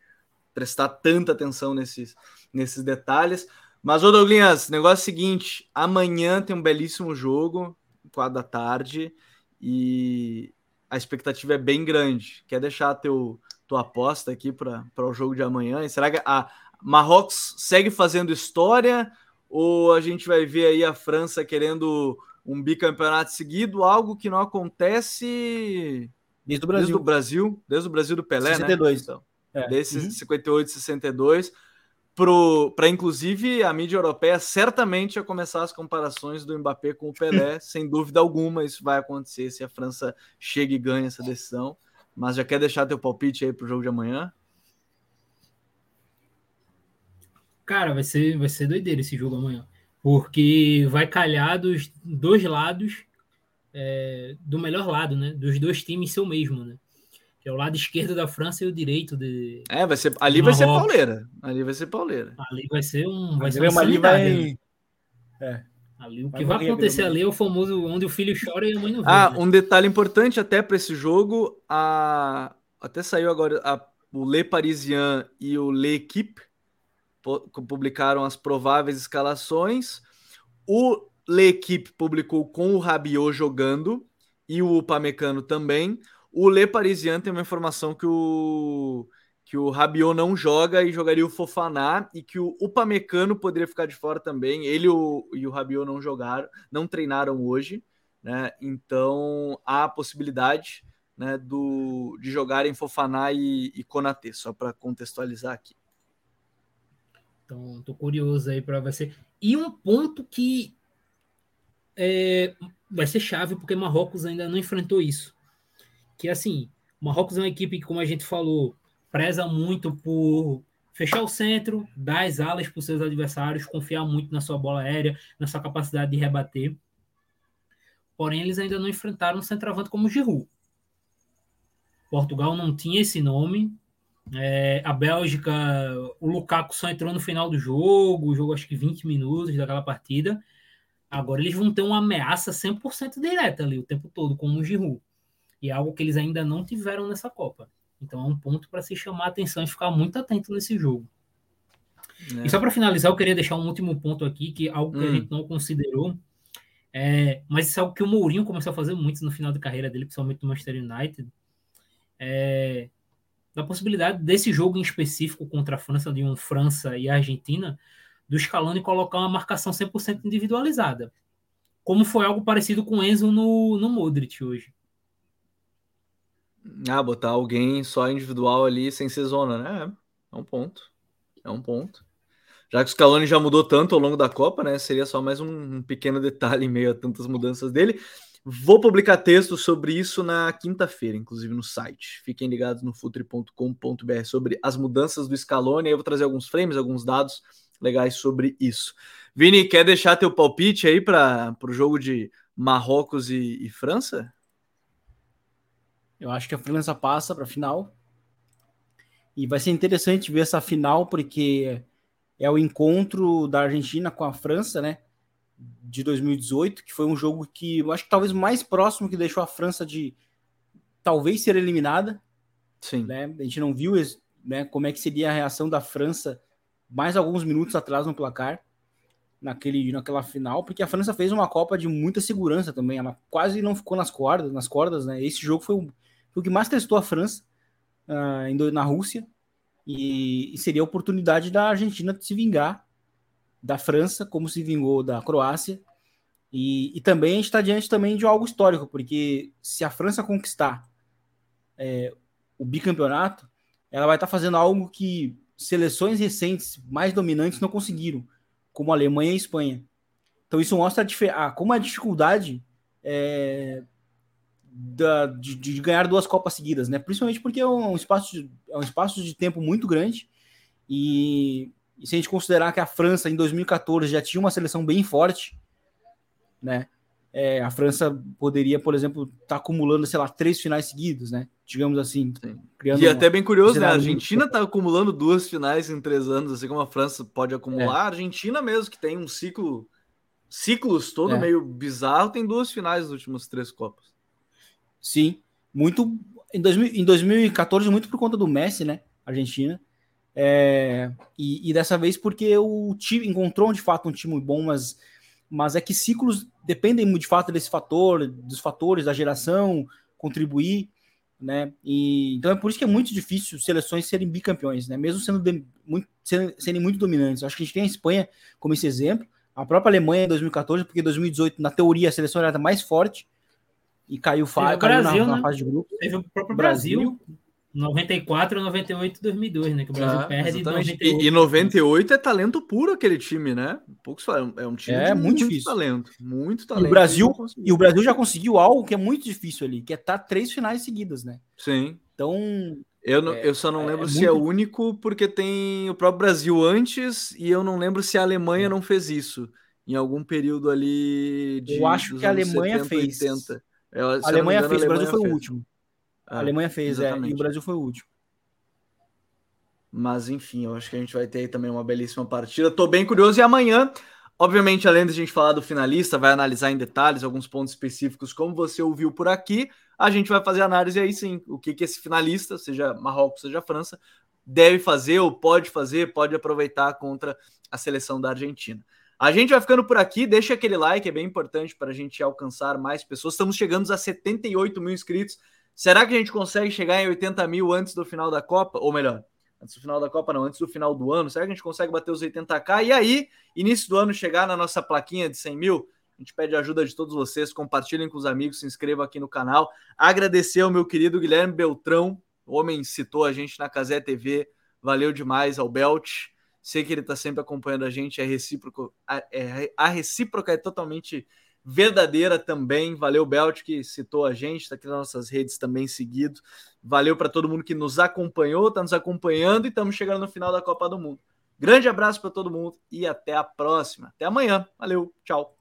prestar tanta atenção nesses, nesses detalhes. Mas, ô Douglas, negócio é o seguinte: amanhã tem um belíssimo jogo, quatro da tarde, e a expectativa é bem grande. Quer deixar teu, tua aposta aqui para o jogo de amanhã? E será que a Marrocos segue fazendo história? Ou a gente vai ver aí a França querendo um bicampeonato seguido, algo que não acontece desde o Brasil, desde o Brasil, desde o Brasil do Pelé, 62. né? Então, é. Desses uhum. 58, 62 para inclusive a mídia europeia certamente a começar as comparações do Mbappé com o Pelé, sem dúvida alguma, isso vai acontecer se a França chega e ganha essa decisão. Mas já quer deixar teu palpite aí para o jogo de amanhã? Cara, vai ser, vai ser doideira esse jogo amanhã, porque vai calhar dos dois lados, é, do melhor lado, né? Dos dois times ser o mesmo, né? Que é o lado esquerdo da França e o direito de. É, vai ser, ali vai ser pauleira. Ali vai ser pauleira. Ali vai ser um. Vai ser uma ali vai. É. Ali, o vai que vai acontecer ali é o famoso onde o filho chora e a mãe não vê. Ah, né? um detalhe importante até para esse jogo: a... até saiu agora a... o Le Parisien e o Le Equipe publicaram as prováveis escalações. O Le Equipe publicou com o Rabiot jogando e o Upamecano também. O Le Parisien tem uma informação que o que o Rabiot não joga e jogaria o Fofaná e que o Upamecano poderia ficar de fora também. Ele o, e o Rabiot não jogaram, não treinaram hoje, né? Então há a possibilidade, né, do de jogarem Fofaná e, e Konaté, só para contextualizar aqui. Então, tô curioso aí para você. E um ponto que é, vai ser chave porque Marrocos ainda não enfrentou isso que assim, o Marrocos é uma equipe que, como a gente falou, preza muito por fechar o centro, dar as alas para os seus adversários, confiar muito na sua bola aérea, na sua capacidade de rebater. Porém, eles ainda não enfrentaram um centroavante como o Giroud. Portugal não tinha esse nome. É, a Bélgica, o Lukaku só entrou no final do jogo, o jogo acho que 20 minutos daquela partida. Agora eles vão ter uma ameaça 100% direta ali o tempo todo, como o Giroud. E é algo que eles ainda não tiveram nessa Copa. Então é um ponto para se chamar a atenção e ficar muito atento nesse jogo. É. E só para finalizar, eu queria deixar um último ponto aqui, que é algo que hum. a gente não considerou, é, mas isso é algo que o Mourinho começou a fazer muito no final da carreira dele, principalmente no Manchester United, é, da possibilidade desse jogo em específico contra a França, de um França e Argentina, do Scaloni colocar uma marcação 100% individualizada. Como foi algo parecido com o Enzo no, no Modric hoje. Ah, botar alguém só individual ali sem ser zona, né? É um ponto. É um ponto. Já que o Scaloni já mudou tanto ao longo da Copa, né? Seria só mais um pequeno detalhe em meio a tantas mudanças dele. Vou publicar texto sobre isso na quinta-feira, inclusive no site. Fiquem ligados no futre.com.br sobre as mudanças do Scaloni. Eu vou trazer alguns frames, alguns dados legais sobre isso. Vini, quer deixar teu palpite aí para o jogo de Marrocos e, e França? Eu acho que a França passa para a final. E vai ser interessante ver essa final, porque é o encontro da Argentina com a França, né? De 2018, que foi um jogo que eu acho que talvez mais próximo que deixou a França de talvez ser eliminada. Sim. Né? A gente não viu né, como é que seria a reação da França mais alguns minutos atrás no placar, naquele, naquela final, porque a França fez uma Copa de muita segurança também. Ela quase não ficou nas cordas, nas cordas, né? Esse jogo foi um foi o que mais testou a França uh, na Rússia e, e, seria a oportunidade da Argentina se vingar da França, como se vingou da Croácia. E, e também está diante também de algo histórico, porque se a França conquistar é, o bicampeonato, ela vai estar tá fazendo algo que seleções recentes mais dominantes não conseguiram, como a Alemanha e a Espanha. Então isso mostra a, a como a dificuldade é, da, de, de, ganhar duas Copas seguidas, né? Principalmente porque é um espaço de, é um espaço de tempo muito grande e, e, se a gente considerar que a França em 2014 já tinha uma seleção bem forte, né? é, a França poderia, por exemplo, estar tá acumulando, sei lá, três finais seguidos, né? Digamos assim. e é até bem curioso, né? A Argentina está acumulando duas finais em três anos, assim como a França pode acumular. É. A Argentina mesmo, que tem um ciclo, ciclos todo é. meio bizarro, tem duas finais nas últimas três Copas. Sim, muito. Em, 2000, em 2014, muito por conta do Messi, né? Argentina. É, e, e, dessa vez porque o time encontrou de fato um time bom, mas mas é que ciclos dependem de fato desse fator, dos fatores da geração, contribuir, né? E, então é por isso que é muito difícil seleções serem bicampeões, né? Mesmo sendo de, muito, sendo, serem muito dominantes. Acho que a gente tem a Espanha como esse exemplo, a própria Alemanha em 2014, porque em 2018, na teoria, a seleção era mais forte e caiu, fa caiu Brasil, na, na, né? fase de grupo. Teve o próprio Brasil, Brasil 94, 98 2002, né? Que o Brasil ah, perde. 98. E, e 98 é talento puro aquele time, né? Poucos falam. É um time é, muito, muito difícil. talento. Muito talento. E o, Brasil, e o Brasil já conseguiu algo que é muito difícil ali, que é estar tá três finais seguidas, né? Sim. Então. Eu, não, é, eu só não é lembro é, se é muito... é único, porque tem o próprio Brasil antes, e eu não lembro se a Alemanha não fez isso em algum período ali de. Eu acho que a Alemanha 70, fez. 80. Eu, a Alemanha engano, fez, o Brasil foi fez. o último. A Alemanha fez, é, e o Brasil foi o último. Mas enfim, eu acho que a gente vai ter aí também uma belíssima partida. Tô bem curioso e amanhã, obviamente, além de a gente falar do finalista, vai analisar em detalhes alguns pontos específicos, como você ouviu por aqui. A gente vai fazer análise aí sim, o que que esse finalista, seja Marrocos, seja França, deve fazer ou pode fazer, pode aproveitar contra a seleção da Argentina. A gente vai ficando por aqui, deixa aquele like, é bem importante para a gente alcançar mais pessoas. Estamos chegando a 78 mil inscritos. Será que a gente consegue chegar em 80 mil antes do final da Copa? Ou melhor, antes do final da Copa, não, antes do final do ano. Será que a gente consegue bater os 80k? E aí, início do ano, chegar na nossa plaquinha de 100 mil? A gente pede a ajuda de todos vocês. Compartilhem com os amigos, se inscrevam aqui no canal. Agradecer ao meu querido Guilherme Beltrão, o homem citou a gente na Casé TV. Valeu demais ao Belt. Sei que ele está sempre acompanhando a gente. É recíproco, a, é, a recíproca é totalmente verdadeira também. Valeu, Belt, que citou a gente, está aqui nas nossas redes também seguido. Valeu para todo mundo que nos acompanhou, está nos acompanhando e estamos chegando no final da Copa do Mundo. Grande abraço para todo mundo e até a próxima. Até amanhã. Valeu, tchau.